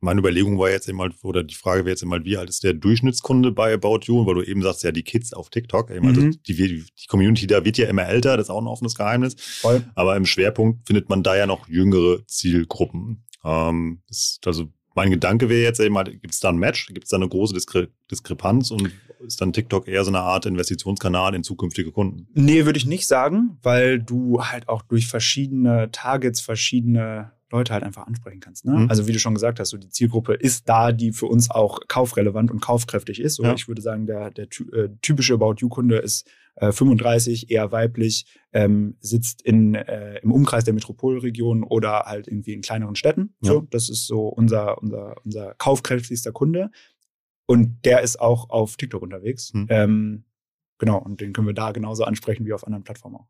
meine Überlegung war jetzt immer, oder die Frage wäre jetzt immer, wie alt ist der Durchschnittskunde bei About You? Weil du eben sagst, ja, die Kids auf TikTok, eben, also mhm. die, die Community da wird ja immer älter, das ist auch ein offenes Geheimnis. Voll. Aber im Schwerpunkt findet man da ja noch jüngere Zielgruppen. Ähm, ist, also mein Gedanke wäre jetzt eben, gibt es da ein Match, gibt es da eine große Diskre Diskrepanz und ist dann TikTok eher so eine Art Investitionskanal in zukünftige Kunden? Nee, würde ich nicht sagen, weil du halt auch durch verschiedene Targets verschiedene Leute halt einfach ansprechen kannst. Ne? Mhm. Also wie du schon gesagt hast, so die Zielgruppe ist da, die für uns auch kaufrelevant und kaufkräftig ist. Oder ja. ich würde sagen, der, der äh, typische About You-Kunde ist äh, 35, eher weiblich, ähm, sitzt in, äh, im Umkreis der Metropolregion oder halt irgendwie in kleineren Städten. Ja. So, das ist so unser, unser, unser kaufkräftigster Kunde. Und der ist auch auf TikTok unterwegs. Mhm. Ähm, genau, und den können wir da genauso ansprechen wie auf anderen Plattformen auch.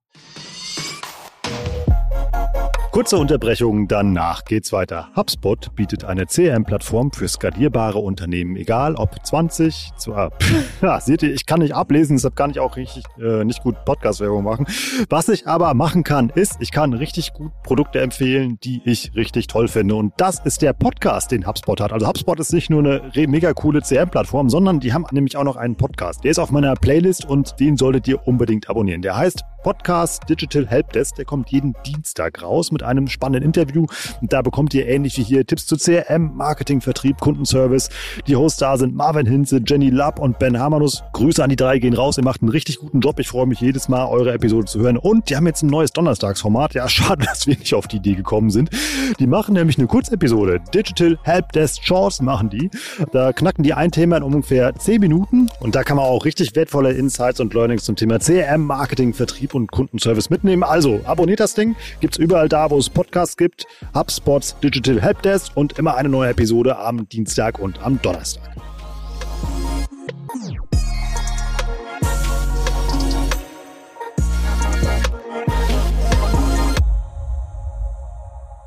Kurze Unterbrechung, danach geht's weiter. HubSpot bietet eine CRM-Plattform für skalierbare Unternehmen, egal ob 20, zwar, <laughs> ja, seht ihr, ich kann nicht ablesen, deshalb kann ich auch richtig äh, nicht gut Podcast-Werbung machen. Was ich aber machen kann, ist, ich kann richtig gut Produkte empfehlen, die ich richtig toll finde. Und das ist der Podcast, den HubSpot hat. Also HubSpot ist nicht nur eine mega coole CRM-Plattform, sondern die haben nämlich auch noch einen Podcast. Der ist auf meiner Playlist und den solltet ihr unbedingt abonnieren. Der heißt Podcast Digital Helpdesk. Der kommt jeden Dienstag raus mit einem spannenden Interview. Und da bekommt ihr ähnlich wie hier Tipps zu CRM, Marketing, Vertrieb, Kundenservice. Die Hosts da sind Marvin Hinze, Jenny Lapp und Ben Hamanus. Grüße an die drei gehen raus. Ihr macht einen richtig guten Job. Ich freue mich jedes Mal, eure Episode zu hören. Und die haben jetzt ein neues Donnerstagsformat. Ja, <laughs> schade, dass wir nicht auf die Idee gekommen sind. Die machen nämlich eine Kurzepisode. Digital Helpdesk Shorts machen die. Da knacken die ein Thema in ungefähr 10 Minuten. Und da kann man auch richtig wertvolle Insights und Learnings zum Thema CRM, Marketing, Vertrieb und Kundenservice mitnehmen. Also abonniert das Ding. Gibt es überall da, wo es Podcasts gibt. HubSpots Digital Helpdesk und immer eine neue Episode am Dienstag und am Donnerstag.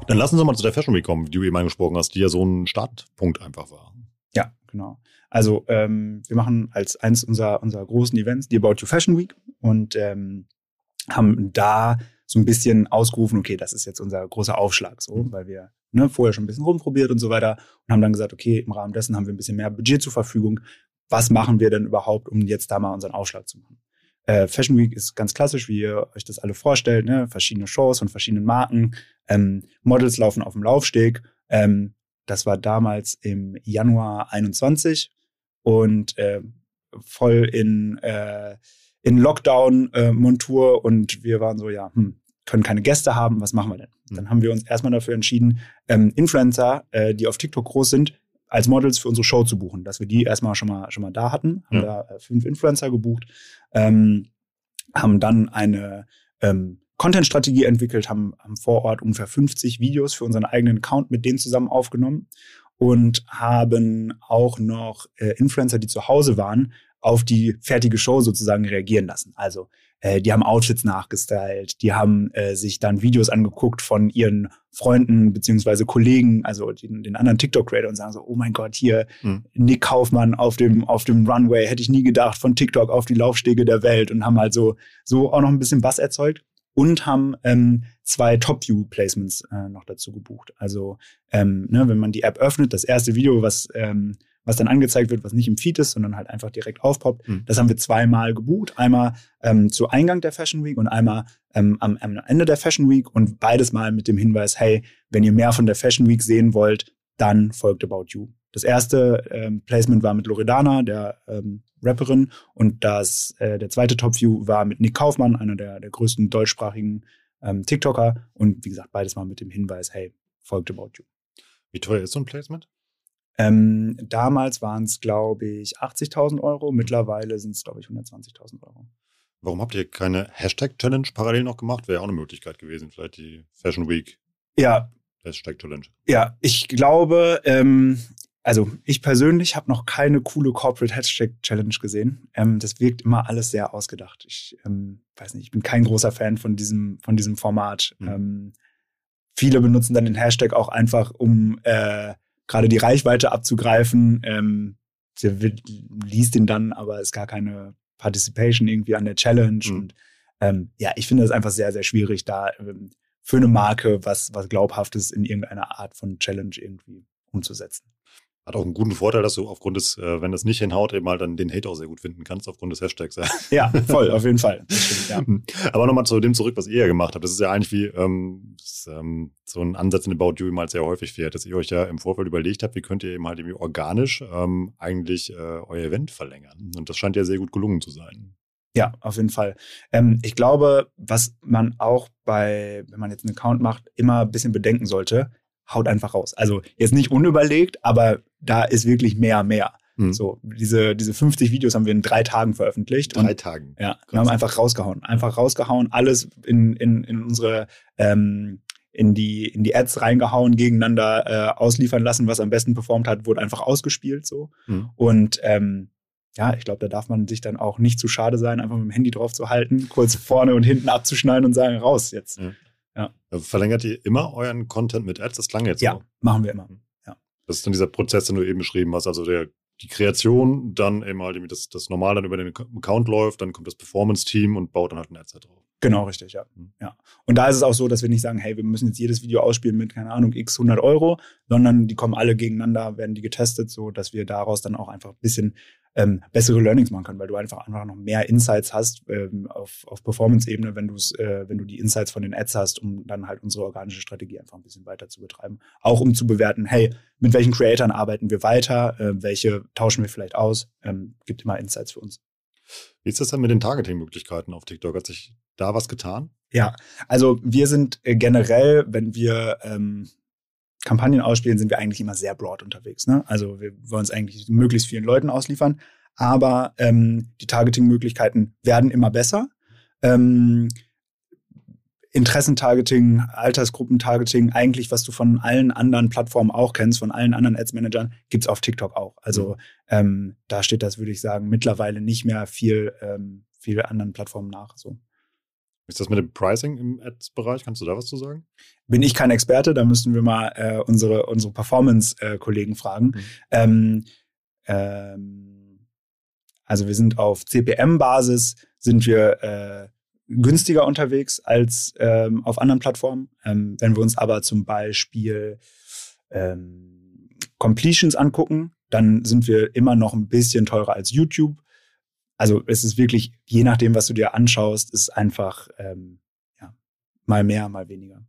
Dann lassen Sie mal zu der Fashion Week kommen, die du eben angesprochen hast, die ja so ein Startpunkt einfach war. Ja, genau. Also ähm, wir machen als eins unserer, unserer großen Events die About You Fashion Week und ähm, haben da so ein bisschen ausgerufen, okay, das ist jetzt unser großer Aufschlag, so, weil wir ne, vorher schon ein bisschen rumprobiert und so weiter und haben dann gesagt, okay, im Rahmen dessen haben wir ein bisschen mehr Budget zur Verfügung. Was machen wir denn überhaupt, um jetzt da mal unseren Aufschlag zu machen? Äh, Fashion Week ist ganz klassisch, wie ihr euch das alle vorstellt, ne? verschiedene Shows von verschiedenen Marken. Ähm, Models laufen auf dem Laufsteg. Ähm, das war damals im Januar 21 und äh, voll in äh, in Lockdown-Montur äh, und wir waren so, ja, hm, können keine Gäste haben, was machen wir denn? Mhm. Dann haben wir uns erstmal dafür entschieden, ähm, Influencer, äh, die auf TikTok groß sind, als Models für unsere Show zu buchen, dass wir die erstmal schon mal schon mal da hatten, haben ja. da äh, fünf Influencer gebucht, ähm, haben dann eine ähm, Content-Strategie entwickelt, haben, haben vor Ort ungefähr 50 Videos für unseren eigenen Account mit denen zusammen aufgenommen und haben auch noch äh, Influencer, die zu Hause waren, auf die fertige Show sozusagen reagieren lassen. Also äh, die haben Outfits nachgestylt, die haben äh, sich dann Videos angeguckt von ihren Freunden beziehungsweise Kollegen, also den, den anderen TikTok-Creator und sagen so, oh mein Gott, hier mhm. Nick Kaufmann auf dem, auf dem Runway, hätte ich nie gedacht, von TikTok auf die Laufstege der Welt und haben halt so, so auch noch ein bisschen Bass erzeugt und haben ähm, zwei Top-View-Placements äh, noch dazu gebucht. Also ähm, ne, wenn man die App öffnet, das erste Video, was ähm, was dann angezeigt wird, was nicht im Feed ist, sondern halt einfach direkt aufpoppt. Mhm. Das haben wir zweimal gebucht. Einmal ähm, zu Eingang der Fashion Week und einmal ähm, am, am Ende der Fashion Week und beides mal mit dem Hinweis, hey, wenn ihr mehr von der Fashion Week sehen wollt, dann folgt About You. Das erste ähm, Placement war mit Loredana, der ähm, Rapperin, und das äh, der zweite Top View war mit Nick Kaufmann, einer der, der größten deutschsprachigen ähm, TikToker. Und wie gesagt, beides mal mit dem Hinweis, hey, folgt About You. Wie teuer ist so ein Placement? Ähm, damals waren es, glaube ich, 80.000 Euro. Mittlerweile sind es, glaube ich, 120.000 Euro. Warum habt ihr keine Hashtag-Challenge parallel noch gemacht? Wäre auch eine Möglichkeit gewesen, vielleicht die Fashion Week. Ja. Hashtag-Challenge. Ja, ich glaube, ähm, also ich persönlich habe noch keine coole Corporate Hashtag Challenge gesehen. Ähm, das wirkt immer alles sehr ausgedacht. Ich ähm, weiß nicht, ich bin kein großer Fan von diesem, von diesem Format. Mhm. Ähm, viele benutzen dann den Hashtag auch einfach, um äh, gerade die Reichweite abzugreifen. Ähm, sie liest ihn dann, aber ist gar keine Participation irgendwie an der Challenge. Mhm. Und ähm, ja, ich finde es einfach sehr, sehr schwierig, da ähm, für eine Marke was, was Glaubhaftes in irgendeiner Art von Challenge irgendwie umzusetzen. Hat auch einen guten Vorteil, dass du aufgrund des, äh, wenn das nicht hinhaut, eben mal dann den Hate auch sehr gut finden kannst, aufgrund des Hashtags. Ja, <laughs> voll, auf jeden Fall. Stimmt, ja. <laughs> Aber nochmal zu dem zurück, was ihr ja gemacht habt. Das ist ja eigentlich wie ähm, ist, ähm, so ein Ansatz in About You eben halt sehr häufig fährt, dass ihr euch ja im Vorfeld überlegt habt, wie könnt ihr eben halt irgendwie organisch ähm, eigentlich äh, euer Event verlängern. Und das scheint ja sehr gut gelungen zu sein. Ja, auf jeden Fall. Ähm, ich glaube, was man auch bei, wenn man jetzt einen Account macht, immer ein bisschen bedenken sollte, haut einfach raus. Also jetzt nicht unüberlegt, aber da ist wirklich mehr, mehr. Mhm. So, diese, diese 50 Videos haben wir in drei Tagen veröffentlicht. Drei und, Tagen. Ja, wir haben einfach rausgehauen. Einfach rausgehauen, alles in, in, in unsere, ähm, in die, in die Ads reingehauen, gegeneinander äh, ausliefern lassen, was am besten performt hat, wurde einfach ausgespielt so. Mhm. Und ähm, ja, ich glaube, da darf man sich dann auch nicht zu schade sein, einfach mit dem Handy drauf zu halten, kurz vorne und hinten abzuschneiden und sagen, raus jetzt. Ja. Ja. Also verlängert ihr immer euren Content mit Ads? Das klang jetzt Ja, so. machen wir immer. Ja. Das ist dann dieser Prozess, den du eben beschrieben hast, also der, die Kreation, dann eben halt das, das normal dann über den Account läuft, dann kommt das Performance-Team und baut dann halt ein Ad drauf. Genau, richtig, ja. Mhm. ja. Und da ist es auch so, dass wir nicht sagen, hey, wir müssen jetzt jedes Video ausspielen mit, keine Ahnung, x 100 Euro, sondern die kommen alle gegeneinander, werden die getestet, so dass wir daraus dann auch einfach ein bisschen ähm, bessere Learnings machen können, weil du einfach einfach noch mehr Insights hast ähm, auf, auf Performance-Ebene, wenn du äh, wenn du die Insights von den Ads hast, um dann halt unsere organische Strategie einfach ein bisschen weiter zu betreiben. Auch um zu bewerten, hey, mit welchen Creatoren arbeiten wir weiter, äh, welche tauschen wir vielleicht aus, ähm, gibt immer Insights für uns. Wie ist das denn mit den Targeting-Möglichkeiten auf TikTok? Hat sich da was getan? Ja, also wir sind äh, generell, wenn wir ähm, Kampagnen ausspielen, sind wir eigentlich immer sehr broad unterwegs. Ne? Also wir wollen es eigentlich möglichst vielen Leuten ausliefern, aber ähm, die Targeting-Möglichkeiten werden immer besser. Ähm, Interessentargeting, Altersgruppentargeting, eigentlich, was du von allen anderen Plattformen auch kennst, von allen anderen Ads-Managern, gibt's auf TikTok auch. Also mhm. ähm, da steht das, würde ich sagen, mittlerweile nicht mehr viel, ähm, viel anderen Plattformen nach. So. ist das mit dem Pricing im Ads-Bereich? Kannst du da was zu sagen? Bin ich kein Experte, da müssten wir mal äh, unsere, unsere Performance-Kollegen fragen. Mhm. Ähm, ähm, also wir sind auf CPM-Basis, sind wir äh, günstiger unterwegs als ähm, auf anderen Plattformen. Ähm, wenn wir uns aber zum Beispiel ähm, Completions angucken, dann sind wir immer noch ein bisschen teurer als YouTube. Also es ist wirklich, je nachdem, was du dir anschaust, ist einfach ähm, ja, mal mehr, mal weniger.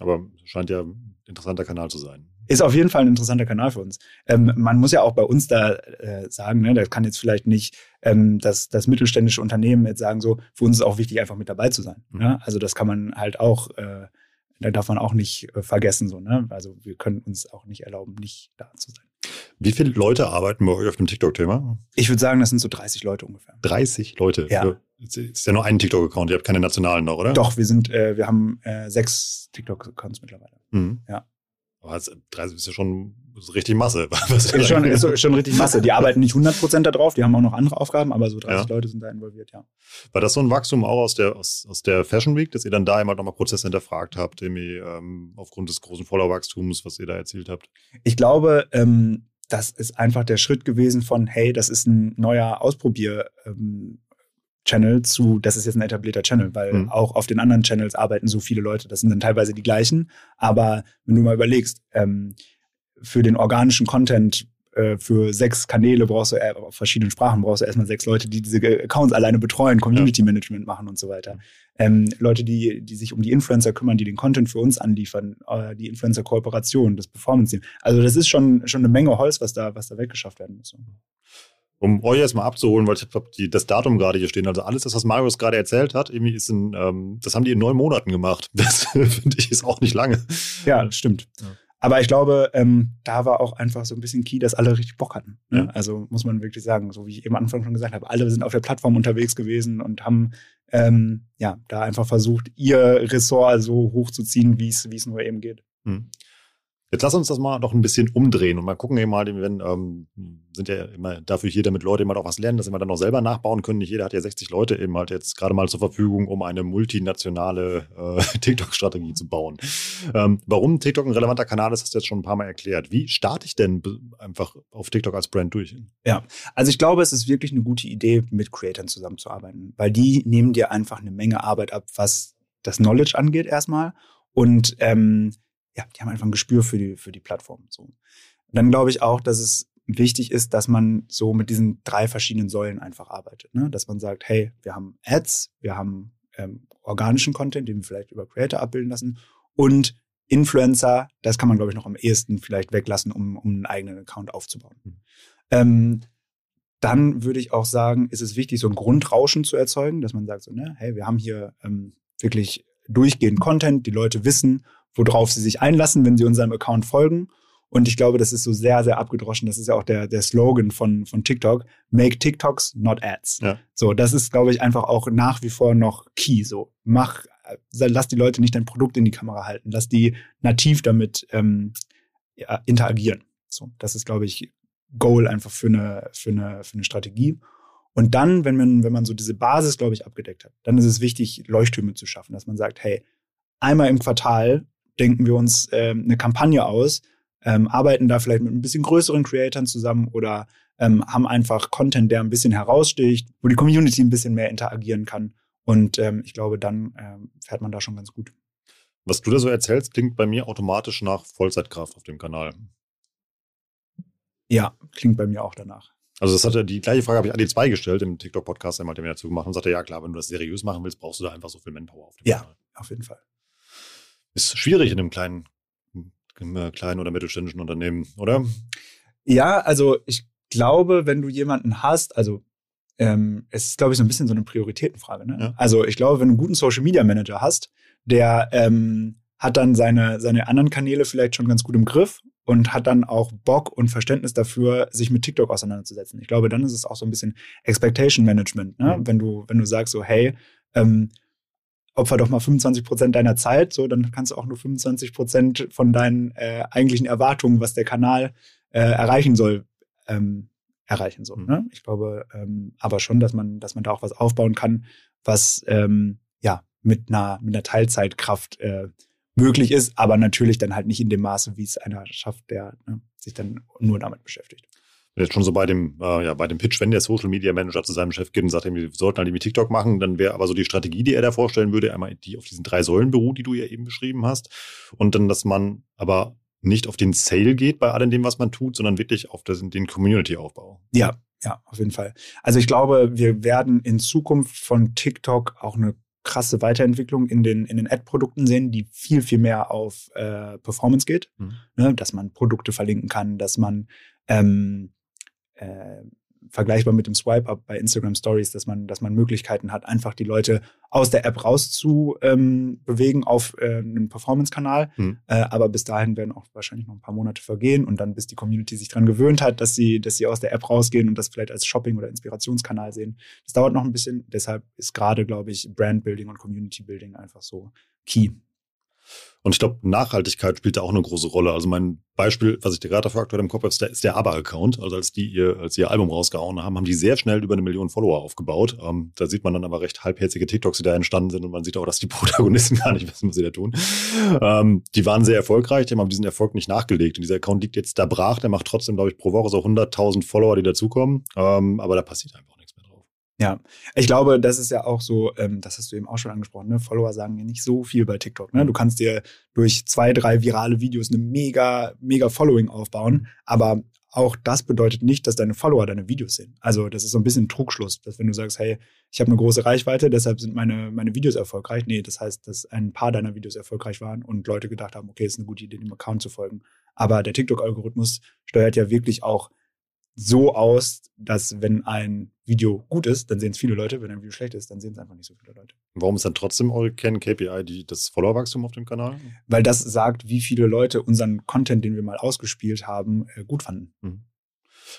Aber scheint ja ein interessanter Kanal zu sein. Ist auf jeden Fall ein interessanter Kanal für uns. Ähm, man muss ja auch bei uns da äh, sagen, ne, da kann jetzt vielleicht nicht ähm, das, das mittelständische Unternehmen jetzt sagen, so, für uns ist auch wichtig, einfach mit dabei zu sein. Mhm. Ja? Also das kann man halt auch, äh, da darf man auch nicht äh, vergessen. So, ne? Also wir können uns auch nicht erlauben, nicht da zu sein. Wie viele Leute arbeiten bei euch auf dem TikTok-Thema? Ich würde sagen, das sind so 30 Leute ungefähr. 30 Leute? Ja. Es ist ja nur ein TikTok-Account, ihr habt keine nationalen noch, oder? Doch, wir sind, äh, wir haben äh, sechs TikTok-Accounts mittlerweile. Mhm. Ja. Aber 30 ist ja schon ist richtig Masse. <laughs> ist, schon, ist schon richtig Masse. Die arbeiten nicht 100% da drauf, die haben auch noch andere Aufgaben, aber so 30 ja. Leute sind da involviert, ja. War das so ein Wachstum auch aus der, aus, aus der Fashion Week, dass ihr dann da immer nochmal Prozesse hinterfragt habt, irgendwie, ähm, aufgrund des großen Follower-Wachstums, was ihr da erzielt habt? Ich glaube, ähm, das ist einfach der Schritt gewesen von, hey, das ist ein neuer Ausprobier. Ähm, Channel zu, das ist jetzt ein etablierter Channel, weil mhm. auch auf den anderen Channels arbeiten so viele Leute. Das sind dann teilweise die gleichen. Aber wenn du mal überlegst, ähm, für den organischen Content äh, für sechs Kanäle brauchst du, äh, auf verschiedenen Sprachen brauchst du erstmal sechs Leute, die diese Accounts alleine betreuen, Community Management machen und so weiter. Ähm, Leute, die, die sich um die Influencer kümmern, die den Content für uns anliefern, äh, die Influencer-Kooperation, das Performance-Team. Also das ist schon, schon eine Menge Holz, was da, was da weggeschafft werden muss. Um euch jetzt mal abzuholen, weil ich habe das Datum gerade hier stehen. Also alles das, was Marius gerade erzählt hat, irgendwie ist in, ähm, das haben die in neun Monaten gemacht. <laughs> Das finde ich ist auch nicht lange. Ja, stimmt. Ja. Aber ich glaube, ähm, da war auch einfach so ein bisschen key, dass alle richtig Bock hatten. Ne? Ja. Also muss man wirklich sagen, so wie ich eben am Anfang schon gesagt habe, alle sind auf der Plattform unterwegs gewesen und haben ähm, ja da einfach versucht, ihr Ressort so hochzuziehen, wie es wie es nur eben geht. Mhm. Jetzt lass uns das mal noch ein bisschen umdrehen und mal gucken eben mal, wenn, ähm, sind ja immer dafür hier, damit Leute immer auch was lernen, dass sie dann noch selber nachbauen können. Nicht jeder hat ja 60 Leute eben halt jetzt gerade mal zur Verfügung, um eine multinationale äh, <laughs> TikTok-Strategie zu bauen. Ähm, warum TikTok ein relevanter Kanal ist, hast du jetzt schon ein paar Mal erklärt. Wie starte ich denn einfach auf TikTok als Brand durch? Ja, also ich glaube, es ist wirklich eine gute Idee, mit Creatern zusammenzuarbeiten, weil die nehmen dir einfach eine Menge Arbeit ab, was das Knowledge angeht erstmal und ähm, ja, die haben einfach ein Gespür für die, für die Plattform. So. Und dann glaube ich auch, dass es wichtig ist, dass man so mit diesen drei verschiedenen Säulen einfach arbeitet. Ne? Dass man sagt, hey, wir haben Ads, wir haben ähm, organischen Content, den wir vielleicht über Creator abbilden lassen und Influencer, das kann man, glaube ich, noch am ehesten vielleicht weglassen, um, um einen eigenen Account aufzubauen. Mhm. Ähm, dann würde ich auch sagen, ist es wichtig, so ein Grundrauschen zu erzeugen, dass man sagt, so, ne, hey, wir haben hier ähm, wirklich durchgehend Content, die Leute wissen, worauf sie sich einlassen, wenn sie unserem Account folgen. Und ich glaube, das ist so sehr, sehr abgedroschen. Das ist ja auch der, der Slogan von, von TikTok. Make TikToks, not ads. Ja. So, das ist, glaube ich, einfach auch nach wie vor noch key. So, mach, äh, lass die Leute nicht dein Produkt in die Kamera halten. Lass die nativ damit ähm, ja, interagieren. So, das ist, glaube ich, Goal einfach für eine, für eine, für eine Strategie. Und dann, wenn man, wenn man so diese Basis, glaube ich, abgedeckt hat, dann ist es wichtig, Leuchttürme zu schaffen, dass man sagt, hey, einmal im Quartal denken wir uns ähm, eine Kampagne aus, ähm, arbeiten da vielleicht mit ein bisschen größeren Creatoren zusammen oder ähm, haben einfach Content, der ein bisschen heraussticht, wo die Community ein bisschen mehr interagieren kann. Und ähm, ich glaube, dann ähm, fährt man da schon ganz gut. Was du da so erzählst, klingt bei mir automatisch nach Vollzeitkraft auf dem Kanal. Ja, klingt bei mir auch danach. Also das hatte die gleiche Frage habe ich an die zwei gestellt im TikTok-Podcast, einmal den wir dazu gemacht und sagte, ja klar, wenn du das seriös machen willst, brauchst du da einfach so viel Manpower auf dem ja, Kanal. Ja, auf jeden Fall. Ist schwierig in einem kleinen, kleinen oder mittelständischen Unternehmen, oder? Ja, also ich glaube, wenn du jemanden hast, also ähm, es ist, glaube ich, so ein bisschen so eine Prioritätenfrage. Ne? Ja. Also ich glaube, wenn du einen guten Social Media Manager hast, der ähm, hat dann seine, seine anderen Kanäle vielleicht schon ganz gut im Griff und hat dann auch Bock und Verständnis dafür, sich mit TikTok auseinanderzusetzen. Ich glaube, dann ist es auch so ein bisschen Expectation Management, ne? Mhm. wenn du wenn du sagst so, hey, ähm, opfer doch mal 25 Prozent deiner Zeit, so dann kannst du auch nur 25 Prozent von deinen äh, eigentlichen Erwartungen, was der Kanal äh, erreichen soll, ähm, erreichen soll. Mhm. Ne? Ich glaube ähm, aber schon, dass man, dass man da auch was aufbauen kann, was ähm, ja mit einer mit einer Teilzeitkraft äh, möglich ist, aber natürlich dann halt nicht in dem Maße, wie es einer schafft, der ne, sich dann nur damit beschäftigt jetzt schon so bei dem, äh, ja, bei dem Pitch, wenn der Social Media Manager zu seinem Chef geht und sagt, wir sollten halt irgendwie TikTok machen, dann wäre aber so die Strategie, die er da vorstellen würde, einmal die auf diesen drei Säulen beruht, die du ja eben beschrieben hast. Und dann, dass man aber nicht auf den Sale geht bei all dem, was man tut, sondern wirklich auf das, den Community-Aufbau. Ja, ja, auf jeden Fall. Also ich glaube, wir werden in Zukunft von TikTok auch eine krasse Weiterentwicklung in den, in den Ad-Produkten sehen, die viel, viel mehr auf äh, Performance geht. Mhm. Ne? Dass man Produkte verlinken kann, dass man ähm, äh, vergleichbar mit dem Swipe-Up bei Instagram Stories, dass man, dass man Möglichkeiten hat, einfach die Leute aus der App rauszubewegen ähm, bewegen auf äh, einen Performance-Kanal. Hm. Äh, aber bis dahin werden auch wahrscheinlich noch ein paar Monate vergehen und dann, bis die Community sich dran gewöhnt hat, dass sie, dass sie aus der App rausgehen und das vielleicht als Shopping- oder Inspirationskanal sehen. Das dauert noch ein bisschen. Deshalb ist gerade, glaube ich, Brand-Building und Community-Building einfach so key. Und ich glaube, Nachhaltigkeit spielt da auch eine große Rolle. Also mein Beispiel, was ich dir gerade dafür aktuell im Kopf habe, ist der, ABBA-Account. Also als die ihr, als ihr Album rausgehauen haben, haben die sehr schnell über eine Million Follower aufgebaut. Ähm, da sieht man dann aber recht halbherzige TikToks, die da entstanden sind und man sieht auch, dass die <laughs> Protagonisten gar nicht wissen, was sie da tun. Ähm, die waren sehr erfolgreich, die haben diesen Erfolg nicht nachgelegt. Und dieser Account liegt jetzt da brach, der macht trotzdem, glaube ich, pro Woche so 100.000 Follower, die dazukommen. Ähm, aber da passiert einfach ja, ich glaube, das ist ja auch so, ähm, das hast du eben auch schon angesprochen, ne? Follower sagen ja nicht so viel bei TikTok. Ne? Du kannst dir durch zwei, drei virale Videos eine mega, mega Following aufbauen, aber auch das bedeutet nicht, dass deine Follower deine Videos sehen. Also das ist so ein bisschen ein Trugschluss, dass wenn du sagst, hey, ich habe eine große Reichweite, deshalb sind meine, meine Videos erfolgreich. Nee, das heißt, dass ein paar deiner Videos erfolgreich waren und Leute gedacht haben, okay, ist eine gute Idee, dem Account zu folgen. Aber der TikTok-Algorithmus steuert ja wirklich auch so aus, dass wenn ein Video gut ist, dann sehen es viele Leute. Wenn ein Video schlecht ist, dann sehen es einfach nicht so viele Leute. Warum ist dann trotzdem eure Kern-KPI die, das Followerwachstum auf dem Kanal? Weil das sagt, wie viele Leute unseren Content, den wir mal ausgespielt haben, äh, gut fanden. Mhm.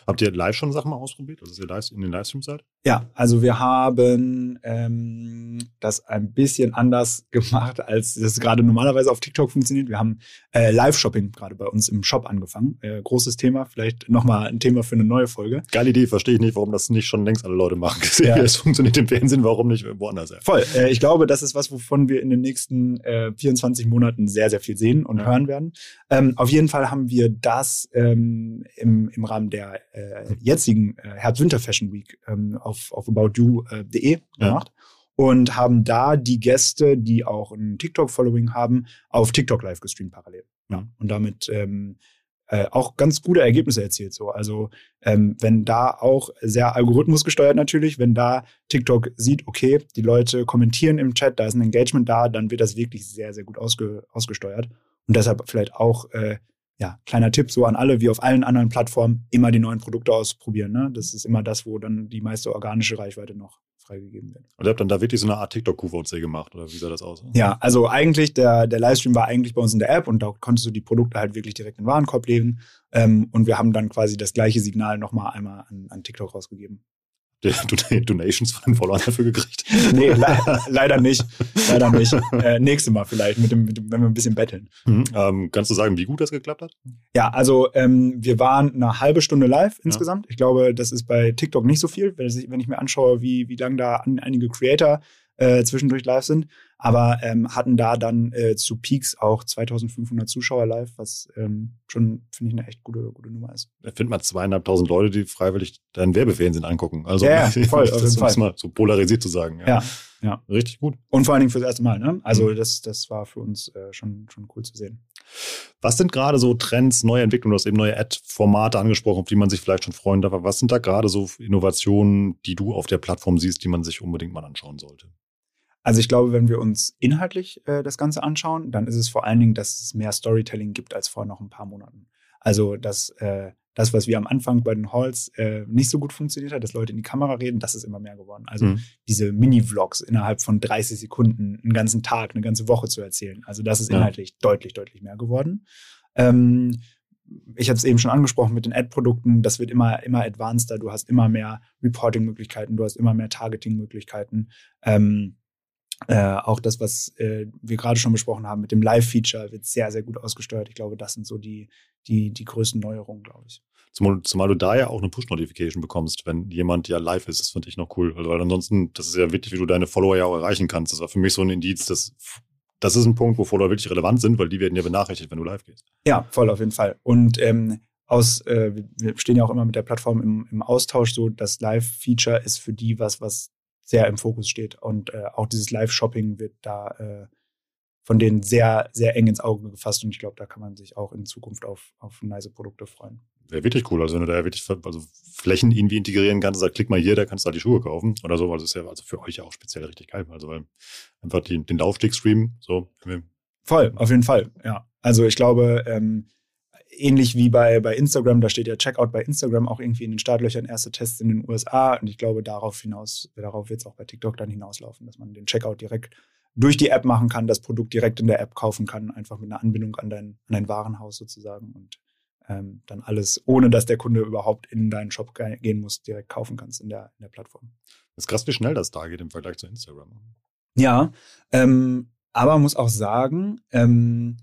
Habt ihr live schon Sachen mal ausprobiert? Also, dass ihr live in den Livestreams seid? Ja, also wir haben ähm, das ein bisschen anders <laughs> gemacht, als das gerade normalerweise auf TikTok funktioniert. Wir haben äh, Live-Shopping gerade bei uns im Shop angefangen. Äh, großes Thema, vielleicht nochmal ein Thema für eine neue Folge. Geile Idee, verstehe ich nicht, warum das nicht schon längst alle Leute machen. <laughs> Ja. Es funktioniert im Fernsehen, warum nicht woanders? Ja. Voll. Äh, ich glaube, das ist was, wovon wir in den nächsten äh, 24 Monaten sehr, sehr viel sehen und ja. hören werden. Ähm, auf jeden Fall haben wir das ähm, im, im Rahmen der äh, jetzigen äh, Herbst-Winter-Fashion Week ähm, auf, auf aboutyou.de gemacht. Ja. Und haben da die Gäste, die auch ein TikTok-Following haben, auf TikTok live gestreamt parallel. Ja. Und damit ähm, äh, auch ganz gute Ergebnisse erzielt. So. Also ähm, wenn da auch sehr algorithmusgesteuert natürlich, wenn da TikTok sieht, okay, die Leute kommentieren im Chat, da ist ein Engagement da, dann wird das wirklich sehr, sehr gut ausge ausgesteuert. Und deshalb vielleicht auch äh, ja, kleiner Tipp so an alle, wie auf allen anderen Plattformen, immer die neuen Produkte ausprobieren. Ne? Das ist immer das, wo dann die meiste organische Reichweite noch freigegeben wird. Und ihr habt dann da wirklich so eine Art TikTok-QVC gemacht, oder wie sah das aus? Ja, also eigentlich, der, der Livestream war eigentlich bei uns in der App und da konntest du die Produkte halt wirklich direkt in den Warenkorb legen. Ähm, und wir haben dann quasi das gleiche Signal nochmal einmal an, an TikTok rausgegeben. <laughs> Donations von den Followern dafür gekriegt? <laughs> Nee, le leider nicht. <laughs> Leider nicht. Äh, nächste Mal vielleicht, mit dem, mit dem, wenn wir ein bisschen betteln. Mhm. Ähm, kannst du sagen, wie gut das geklappt hat? Ja, also ähm, wir waren eine halbe Stunde live insgesamt. Ja. Ich glaube, das ist bei TikTok nicht so viel, wenn ich, wenn ich mir anschaue, wie, wie lange da einige Creator äh, zwischendurch live sind, aber ähm, hatten da dann äh, zu Peaks auch 2500 Zuschauer live, was ähm, schon, finde ich, eine echt gute, gute Nummer ist. Da findet man zweieinhalbtausend Leute, die freiwillig deinen Werbefernsehen angucken. Also, ja, ja <laughs> voll, das ist Fall. mal so polarisiert zu sagen. Ja. ja. Ja. Richtig gut. Und vor allen Dingen fürs erste Mal, ne? Also mhm. das, das war für uns äh, schon, schon cool zu sehen. Was sind gerade so Trends, neue Entwicklungen? Du hast eben neue Ad-Formate angesprochen, auf die man sich vielleicht schon freuen darf. Aber was sind da gerade so Innovationen, die du auf der Plattform siehst, die man sich unbedingt mal anschauen sollte? Also ich glaube, wenn wir uns inhaltlich äh, das Ganze anschauen, dann ist es vor allen Dingen, dass es mehr Storytelling gibt als vor noch ein paar Monaten. Also dass äh, das, was wir am Anfang bei den Halls äh, nicht so gut funktioniert hat, dass Leute in die Kamera reden, das ist immer mehr geworden. Also mhm. diese Mini-Vlogs innerhalb von 30 Sekunden, einen ganzen Tag, eine ganze Woche zu erzählen. Also das ist inhaltlich ja. deutlich, deutlich mehr geworden. Ähm, ich hatte es eben schon angesprochen mit den Ad-Produkten, das wird immer, immer advanceder. Du hast immer mehr Reporting-Möglichkeiten, du hast immer mehr Targeting-Möglichkeiten. Ähm, äh, auch das, was äh, wir gerade schon besprochen haben mit dem Live-Feature, wird sehr, sehr gut ausgesteuert. Ich glaube, das sind so die, die, die größten Neuerungen, glaube ich. Zumal, zumal du da ja auch eine Push-Notification bekommst, wenn jemand ja live ist. Das finde ich noch cool. Also, weil ansonsten, das ist ja wirklich, wie du deine Follower ja auch erreichen kannst. Das war für mich so ein Indiz, dass das ist ein Punkt, wo Follower wirklich relevant sind, weil die werden ja benachrichtigt, wenn du live gehst. Ja, voll auf jeden Fall. Und ähm, aus, äh, wir stehen ja auch immer mit der Plattform im, im Austausch, so das Live-Feature ist für die was, was sehr im Fokus steht. Und äh, auch dieses Live-Shopping wird da äh, von denen sehr, sehr eng ins Auge gefasst und ich glaube, da kann man sich auch in Zukunft auf, auf nice Produkte freuen. Wäre wirklich cool. Also wenn du da wirklich also Flächen irgendwie integrieren kannst, sag, klick mal hier, da kannst du halt die Schuhe kaufen oder so, weil das ist ja also für euch ja auch speziell richtig geil. Also weil einfach die, den Laufstick streamen, so. Voll, auf jeden Fall, ja. Also ich glaube, ähm, ähnlich wie bei, bei Instagram, da steht ja Checkout bei Instagram auch irgendwie in den Startlöchern, erste Tests in den USA. Und ich glaube, darauf hinaus, darauf wird es auch bei TikTok dann hinauslaufen, dass man den Checkout direkt durch die App machen kann, das Produkt direkt in der App kaufen kann, einfach mit einer Anbindung an dein, an dein Warenhaus sozusagen und ähm, dann alles, ohne dass der Kunde überhaupt in deinen Shop gehen muss, direkt kaufen kannst in der, in der Plattform. Das ist krass, wie schnell das da geht im Vergleich zu Instagram. Ja, ähm, aber muss auch sagen, ähm,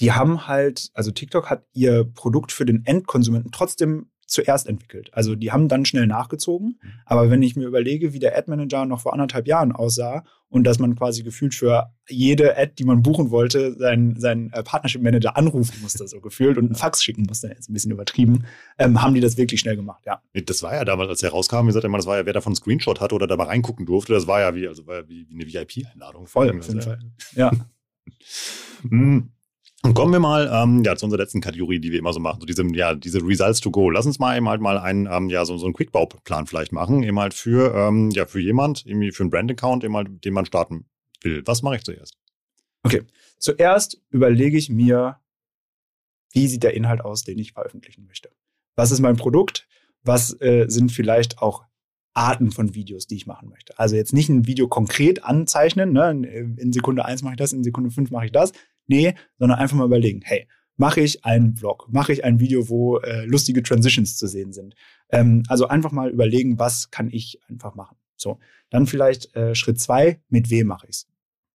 die haben halt, also TikTok hat ihr Produkt für den Endkonsumenten trotzdem zuerst entwickelt. Also die haben dann schnell nachgezogen. Mhm. Aber wenn ich mir überlege, wie der Ad Manager noch vor anderthalb Jahren aussah und dass man quasi gefühlt für jede Ad, die man buchen wollte, seinen, seinen äh, Partnership Manager anrufen musste, so gefühlt und einen Fax schicken musste, jetzt ein bisschen übertrieben, ähm, haben die das wirklich schnell gemacht, ja. Das war ja damals, als er rauskam, wie gesagt, immer, das war ja, wer davon einen Screenshot hatte oder da mal reingucken durfte, das war ja wie, also war ja wie, wie eine VIP-Einladung. Voll, auf jeden Fall. Ja. <laughs> Und kommen wir mal ähm, ja, zu unserer letzten Kategorie, die wir immer so machen, so diese, ja, diese Results to go. Lass uns mal eben halt mal einen, ähm, ja, so, so einen Quickbauplan vielleicht machen, eben halt für, ähm, ja, für jemand, irgendwie für einen Brand-Account, eben halt, den man starten will. Was mache ich zuerst? Okay. Zuerst überlege ich mir, wie sieht der Inhalt aus, den ich veröffentlichen möchte? Was ist mein Produkt? Was äh, sind vielleicht auch Arten von Videos, die ich machen möchte? Also jetzt nicht ein Video konkret anzeichnen, ne? in Sekunde eins mache ich das, in Sekunde fünf mache ich das, Nee, sondern einfach mal überlegen, hey, mache ich einen Vlog, mache ich ein Video, wo äh, lustige Transitions zu sehen sind. Ähm, also einfach mal überlegen, was kann ich einfach machen. So, dann vielleicht äh, Schritt zwei, mit wem mache ich es?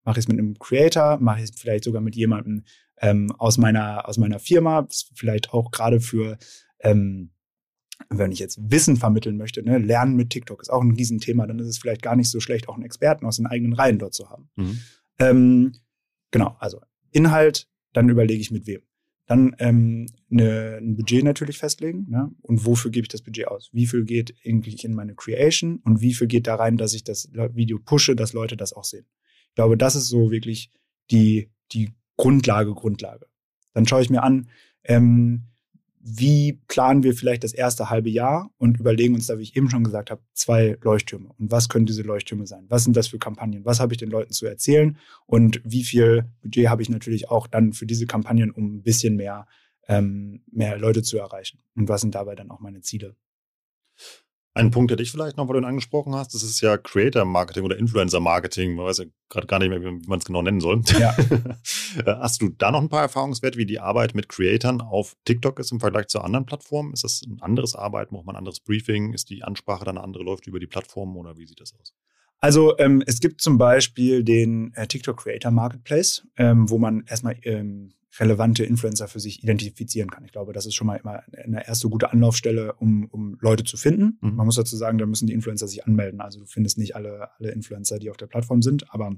Mache ich es mit einem Creator, mache ich es vielleicht sogar mit jemandem ähm, aus meiner aus meiner Firma, vielleicht auch gerade für ähm, wenn ich jetzt Wissen vermitteln möchte, ne, Lernen mit TikTok ist auch ein Riesenthema, dann ist es vielleicht gar nicht so schlecht, auch einen Experten aus den eigenen Reihen dort zu haben. Mhm. Ähm, genau, also Inhalt, dann überlege ich mit wem. Dann ähm, ne, ein Budget natürlich festlegen. Ne? Und wofür gebe ich das Budget aus? Wie viel geht eigentlich in meine Creation und wie viel geht da rein, dass ich das Video pushe, dass Leute das auch sehen? Ich glaube, das ist so wirklich die, die Grundlage, Grundlage. Dann schaue ich mir an, ähm, wie planen wir vielleicht das erste halbe Jahr und überlegen uns da, wie ich eben schon gesagt habe, zwei Leuchttürme. Und was können diese Leuchttürme sein? Was sind das für Kampagnen? Was habe ich den Leuten zu erzählen? Und wie viel Budget habe ich natürlich auch dann für diese Kampagnen, um ein bisschen mehr, ähm, mehr Leute zu erreichen? Und was sind dabei dann auch meine Ziele? Ein Punkt hätte ich vielleicht noch, weil du ihn angesprochen hast, das ist ja Creator Marketing oder Influencer Marketing. Man weiß ja gerade gar nicht mehr, wie man es genau nennen soll. Ja. <laughs> hast du da noch ein paar Erfahrungswerte, wie die Arbeit mit Creatoren auf TikTok ist im Vergleich zu anderen Plattformen? Ist das ein anderes Arbeiten? Braucht man ein anderes Briefing? Ist die Ansprache dann eine andere, läuft über die Plattform oder wie sieht das aus? Also ähm, es gibt zum Beispiel den äh, TikTok Creator Marketplace, ähm, wo man erstmal ähm, relevante Influencer für sich identifizieren kann. Ich glaube, das ist schon mal immer eine erste gute Anlaufstelle, um, um Leute zu finden. Mhm. Man muss dazu sagen, da müssen die Influencer sich anmelden. Also du findest nicht alle, alle Influencer, die auf der Plattform sind, aber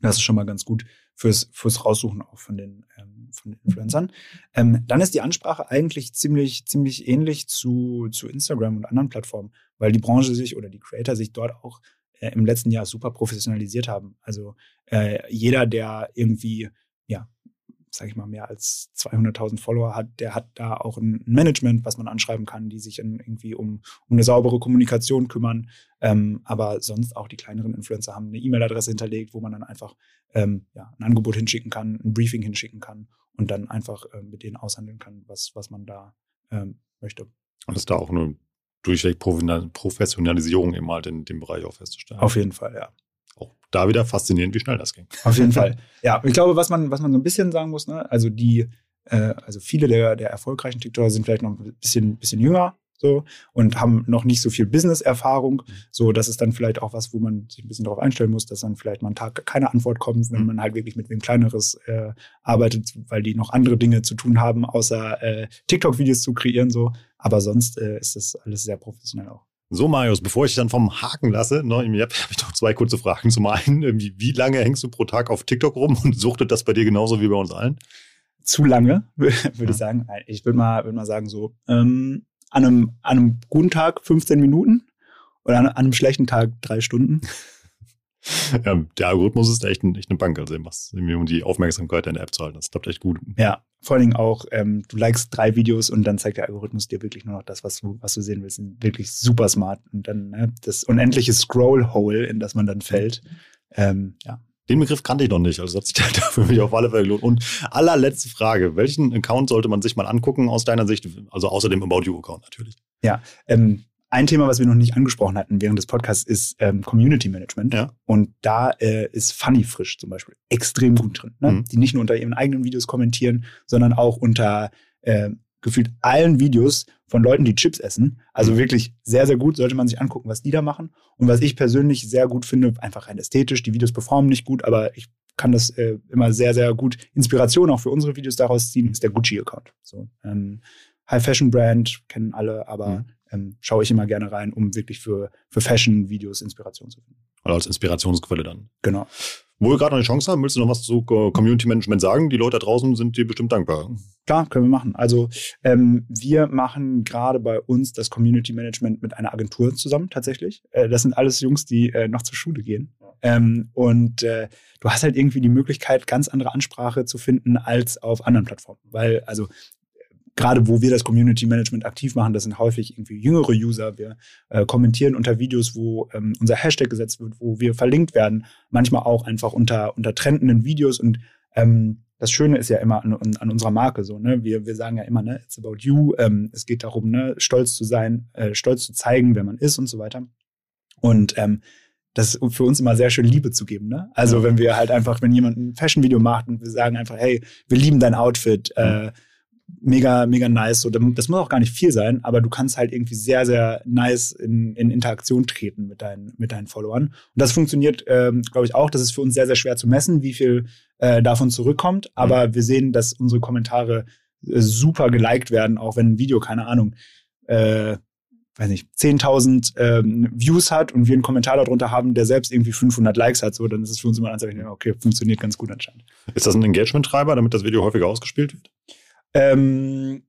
das ist schon mal ganz gut fürs, fürs Raussuchen auch von den, ähm, von den Influencern. Ähm, dann ist die Ansprache eigentlich ziemlich, ziemlich ähnlich zu, zu Instagram und anderen Plattformen, weil die Branche sich oder die Creator sich dort auch äh, im letzten Jahr super professionalisiert haben. Also äh, jeder, der irgendwie ja, sage ich mal, mehr als 200.000 Follower hat, der hat da auch ein Management, was man anschreiben kann, die sich irgendwie um, um eine saubere Kommunikation kümmern. Ähm, aber sonst auch die kleineren Influencer haben eine E-Mail-Adresse hinterlegt, wo man dann einfach ähm, ja, ein Angebot hinschicken kann, ein Briefing hinschicken kann und dann einfach ähm, mit denen aushandeln kann, was, was man da ähm, möchte. Und ist da auch eine durchweg Professionalisierung eben halt in dem Bereich auch festzustellen. Auf jeden Fall, ja auch da wieder faszinierend, wie schnell das ging. Auf jeden <laughs> Fall. Ja, ich glaube, was man, was man so ein bisschen sagen muss, ne, also die, äh, also viele der, der erfolgreichen TikToker sind vielleicht noch ein bisschen, bisschen jünger, so und haben noch nicht so viel Business-Erfahrung. So, das ist dann vielleicht auch was, wo man sich ein bisschen darauf einstellen muss, dass dann vielleicht mal einen Tag keine Antwort kommt, wenn mhm. man halt wirklich mit wem Kleineres äh, arbeitet, weil die noch andere Dinge zu tun haben, außer äh, TikTok-Videos zu kreieren. So, aber sonst äh, ist das alles sehr professionell auch. So, Marius, bevor ich dich dann vom Haken lasse, ne, habe hab ich noch zwei kurze Fragen. Zum einen, wie, wie lange hängst du pro Tag auf TikTok rum und suchtet das bei dir genauso wie bei uns allen? Zu lange, <laughs> würde ja. ich sagen. Ich würde mal, würd mal sagen, so ähm, an, einem, an einem guten Tag 15 Minuten oder an, an einem schlechten Tag drei Stunden. Ja, <laughs> der Algorithmus ist echt, ein, echt eine Bank, also was, um die Aufmerksamkeit in der App zu halten. Das klappt echt gut. Ja, vor allen Dingen auch, ähm, du likest drei Videos und dann zeigt der Algorithmus dir wirklich nur noch das, was du, was du sehen willst. Wirklich super smart. Und dann ne, das unendliche Scroll-Hole, in das man dann fällt. Ähm, ja. Den Begriff kannte ich noch nicht, also das hat sich <laughs> für mich auf alle Fälle gelohnt. Und allerletzte Frage, welchen Account sollte man sich mal angucken aus deiner Sicht, also außer dem About You-Account natürlich? Ja, ähm, ein Thema, was wir noch nicht angesprochen hatten während des Podcasts, ist ähm, Community Management. Ja. Und da äh, ist Funny Frisch zum Beispiel extrem gut drin. Ne? Mhm. Die nicht nur unter ihren eigenen Videos kommentieren, sondern auch unter äh, gefühlt allen Videos von Leuten, die Chips essen. Also mhm. wirklich sehr, sehr gut. Sollte man sich angucken, was die da machen. Und was ich persönlich sehr gut finde, einfach rein ästhetisch. Die Videos performen nicht gut, aber ich kann das äh, immer sehr, sehr gut Inspiration auch für unsere Videos daraus ziehen, ist der Gucci-Account. So, ähm, High-Fashion-Brand kennen alle, aber mhm ähm, schaue ich immer gerne rein, um wirklich für, für Fashion-Videos Inspiration zu finden. Oder als Inspirationsquelle dann. Genau. Wo wir gerade noch eine Chance haben, willst du noch was zu Community Management sagen? Die Leute da draußen sind dir bestimmt dankbar. Klar, können wir machen. Also ähm, wir machen gerade bei uns das Community Management mit einer Agentur zusammen tatsächlich. Äh, das sind alles Jungs, die äh, noch zur Schule gehen. Ähm, und äh, du hast halt irgendwie die Möglichkeit, ganz andere Ansprache zu finden als auf anderen Plattformen. Weil, also gerade wo wir das Community Management aktiv machen, das sind häufig irgendwie jüngere User. Wir äh, kommentieren unter Videos, wo ähm, unser Hashtag gesetzt wird, wo wir verlinkt werden, manchmal auch einfach unter, unter trendenden Videos. Und ähm, das Schöne ist ja immer an, an unserer Marke so, ne? Wir, wir sagen ja immer, ne, it's about you. Ähm, es geht darum, ne, stolz zu sein, äh, stolz zu zeigen, wer man ist und so weiter. Und ähm, das ist für uns immer sehr schön Liebe zu geben. Ne? Also wenn wir halt einfach, wenn jemand ein Fashion-Video macht und wir sagen einfach, hey, wir lieben dein Outfit, äh, mega, mega nice. So, das muss auch gar nicht viel sein, aber du kannst halt irgendwie sehr, sehr nice in, in Interaktion treten mit deinen, mit deinen Followern. Und das funktioniert, ähm, glaube ich, auch. Das ist für uns sehr, sehr schwer zu messen, wie viel äh, davon zurückkommt. Aber mhm. wir sehen, dass unsere Kommentare äh, super geliked werden, auch wenn ein Video, keine Ahnung, äh, weiß nicht, 10.000 ähm, Views hat und wir einen Kommentar darunter haben, der selbst irgendwie 500 Likes hat, so, dann ist es für uns immer ein Anzeichen, okay, funktioniert ganz gut anscheinend. Ist das ein Engagement-Treiber, damit das Video häufiger ausgespielt wird? Ähm,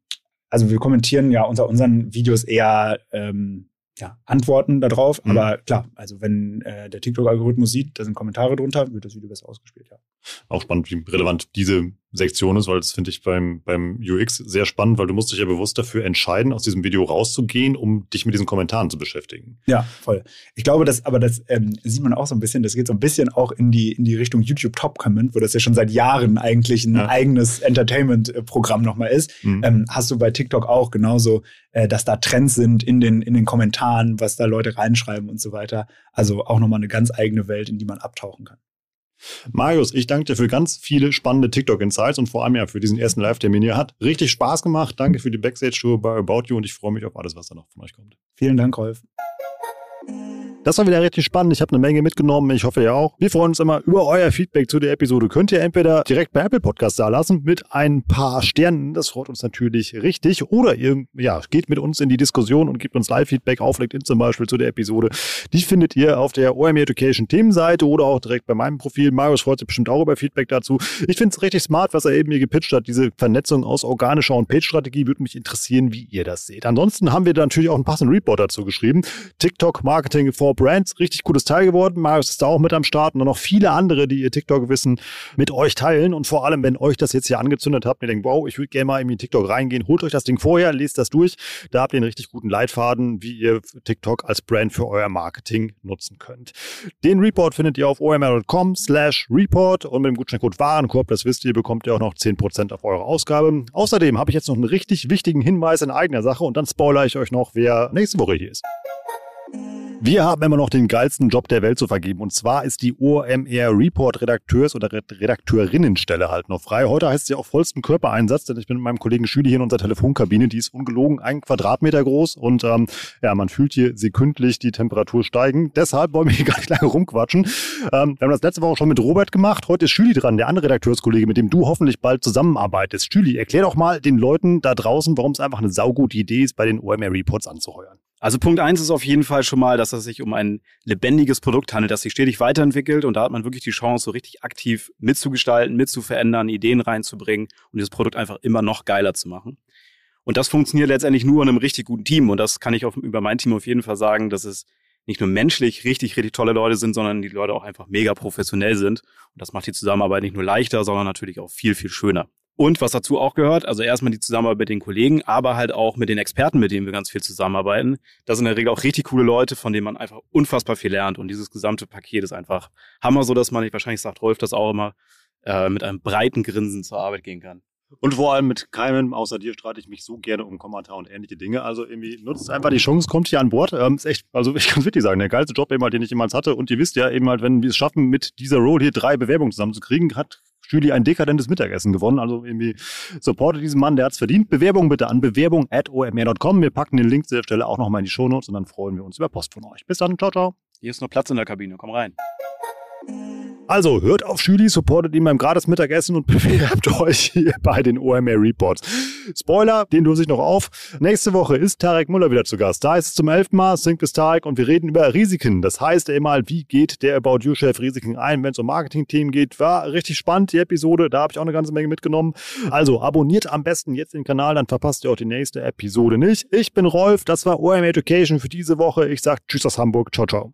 also wir kommentieren ja unter unseren Videos eher ähm, ja, Antworten darauf. Mhm. Aber klar, also wenn äh, der TikTok-Algorithmus sieht, da sind Kommentare drunter, wird das Video besser ausgespielt, ja. Auch spannend, wie relevant diese Sektion ist, weil das finde ich beim, beim UX sehr spannend, weil du musst dich ja bewusst dafür entscheiden, aus diesem Video rauszugehen, um dich mit diesen Kommentaren zu beschäftigen. Ja, voll. Ich glaube, dass, aber das ähm, sieht man auch so ein bisschen, das geht so ein bisschen auch in die, in die Richtung YouTube Top Comment, wo das ja schon seit Jahren eigentlich ein ja. eigenes Entertainment-Programm nochmal ist. Mhm. Ähm, hast du bei TikTok auch genauso, äh, dass da Trends sind in den, in den Kommentaren, was da Leute reinschreiben und so weiter. Also auch nochmal eine ganz eigene Welt, in die man abtauchen kann. Marius, ich danke dir für ganz viele spannende TikTok-Insights und vor allem ja für diesen ersten Live-Termin hier. Hat richtig Spaß gemacht. Danke für die Backstage-Tour bei About You und ich freue mich auf alles, was da noch von euch kommt. Vielen Dank, Rolf. Das war wieder richtig spannend. Ich habe eine Menge mitgenommen. Ich hoffe, ihr auch. Wir freuen uns immer über euer Feedback zu der Episode. Könnt ihr entweder direkt bei Apple Podcasts da lassen mit ein paar Sternen. Das freut uns natürlich richtig. Oder ihr ja, geht mit uns in die Diskussion und gebt uns Live-Feedback auf LinkedIn zum Beispiel zu der Episode. Die findet ihr auf der OME Education Themenseite oder auch direkt bei meinem Profil. Marius freut sich bestimmt auch über Feedback dazu. Ich finde es richtig smart, was er eben hier gepitcht hat. Diese Vernetzung aus organischer und Page-Strategie würde mich interessieren, wie ihr das seht. Ansonsten haben wir da natürlich auch einen passenden Report dazu geschrieben. TikTok Marketing for Brands. Richtig cooles Teil geworden. Marius ist da auch mit am Start und noch viele andere, die ihr TikTok-Wissen mit euch teilen. Und vor allem, wenn euch das jetzt hier angezündet habt ihr denkt, wow, ich würde gerne mal in TikTok reingehen, holt euch das Ding vorher, lest das durch. Da habt ihr einen richtig guten Leitfaden, wie ihr TikTok als Brand für euer Marketing nutzen könnt. Den Report findet ihr auf omr.com slash report und mit dem Gutscheincode Warenkorb, das wisst ihr, bekommt ihr auch noch 10% auf eure Ausgabe. Außerdem habe ich jetzt noch einen richtig wichtigen Hinweis in eigener Sache und dann spoilere ich euch noch, wer nächste Woche hier ist. Wir haben immer noch den geilsten Job der Welt zu vergeben. Und zwar ist die OMR Report Redakteurs- oder Redakteurinnenstelle halt noch frei. Heute heißt sie auch vollsten Körpereinsatz, denn ich bin mit meinem Kollegen Schüli hier in unserer Telefonkabine. Die ist ungelogen ein Quadratmeter groß und ähm, ja, man fühlt hier sekündlich die Temperatur steigen. Deshalb wollen wir hier <laughs> gar nicht lange rumquatschen. Ähm, wir haben das letzte Woche schon mit Robert gemacht. Heute ist Schüli dran, der andere Redakteurskollege, mit dem du hoffentlich bald zusammenarbeitest. Schüli, erklär doch mal den Leuten da draußen, warum es einfach eine saugute Idee ist, bei den OMR Reports anzuheuern. Also Punkt eins ist auf jeden Fall schon mal, dass es sich um ein lebendiges Produkt handelt, das sich stetig weiterentwickelt und da hat man wirklich die Chance, so richtig aktiv mitzugestalten, mitzuverändern, Ideen reinzubringen und dieses Produkt einfach immer noch geiler zu machen. Und das funktioniert letztendlich nur in einem richtig guten Team und das kann ich auf, über mein Team auf jeden Fall sagen, dass es nicht nur menschlich richtig, richtig tolle Leute sind, sondern die Leute auch einfach mega professionell sind. Und das macht die Zusammenarbeit nicht nur leichter, sondern natürlich auch viel, viel schöner. Und was dazu auch gehört, also erstmal die Zusammenarbeit mit den Kollegen, aber halt auch mit den Experten, mit denen wir ganz viel zusammenarbeiten. Das sind in der Regel auch richtig coole Leute, von denen man einfach unfassbar viel lernt. Und dieses gesamte Paket ist einfach Hammer, so dass man, ich wahrscheinlich sagt Rolf das auch immer, äh, mit einem breiten Grinsen zur Arbeit gehen kann. Und vor allem mit keinem außer dir streite ich mich so gerne um Kommentar und ähnliche Dinge. Also irgendwie nutzt einfach die Chance, kommt hier an Bord. Ähm, ist echt, also ich kann es wirklich sagen, der geilste Job eben halt, den ich jemals hatte. Und ihr wisst ja eben halt, wenn wir es schaffen, mit dieser Roll hier drei Bewerbungen zusammenzukriegen, hat Julie ein dekadentes Mittagessen gewonnen. Also irgendwie supportet diesen Mann, der hat's verdient. Bewerbung bitte an bewerbung at omr.com. Wir packen den Link zu der Stelle auch nochmal in die Shownotes und dann freuen wir uns über Post von euch. Bis dann, ciao, ciao. Hier ist noch Platz in der Kabine, komm rein. Also hört auf Julie, supportet ihn beim gratis Mittagessen und <laughs> bewerbt euch hier bei den OMR Reports. Spoiler, den löse ich noch auf. Nächste Woche ist Tarek Müller wieder zu Gast. Da ist es zum elften Mal, singt es Tarek und wir reden über Risiken. Das heißt einmal, wie geht der About You-Chef Risiken ein, wenn es um Marketing-Themen geht. War richtig spannend, die Episode. Da habe ich auch eine ganze Menge mitgenommen. Also abonniert am besten jetzt den Kanal, dann verpasst ihr auch die nächste Episode nicht. Ich bin Rolf, das war OMR Education für diese Woche. Ich sage Tschüss aus Hamburg. Ciao, ciao.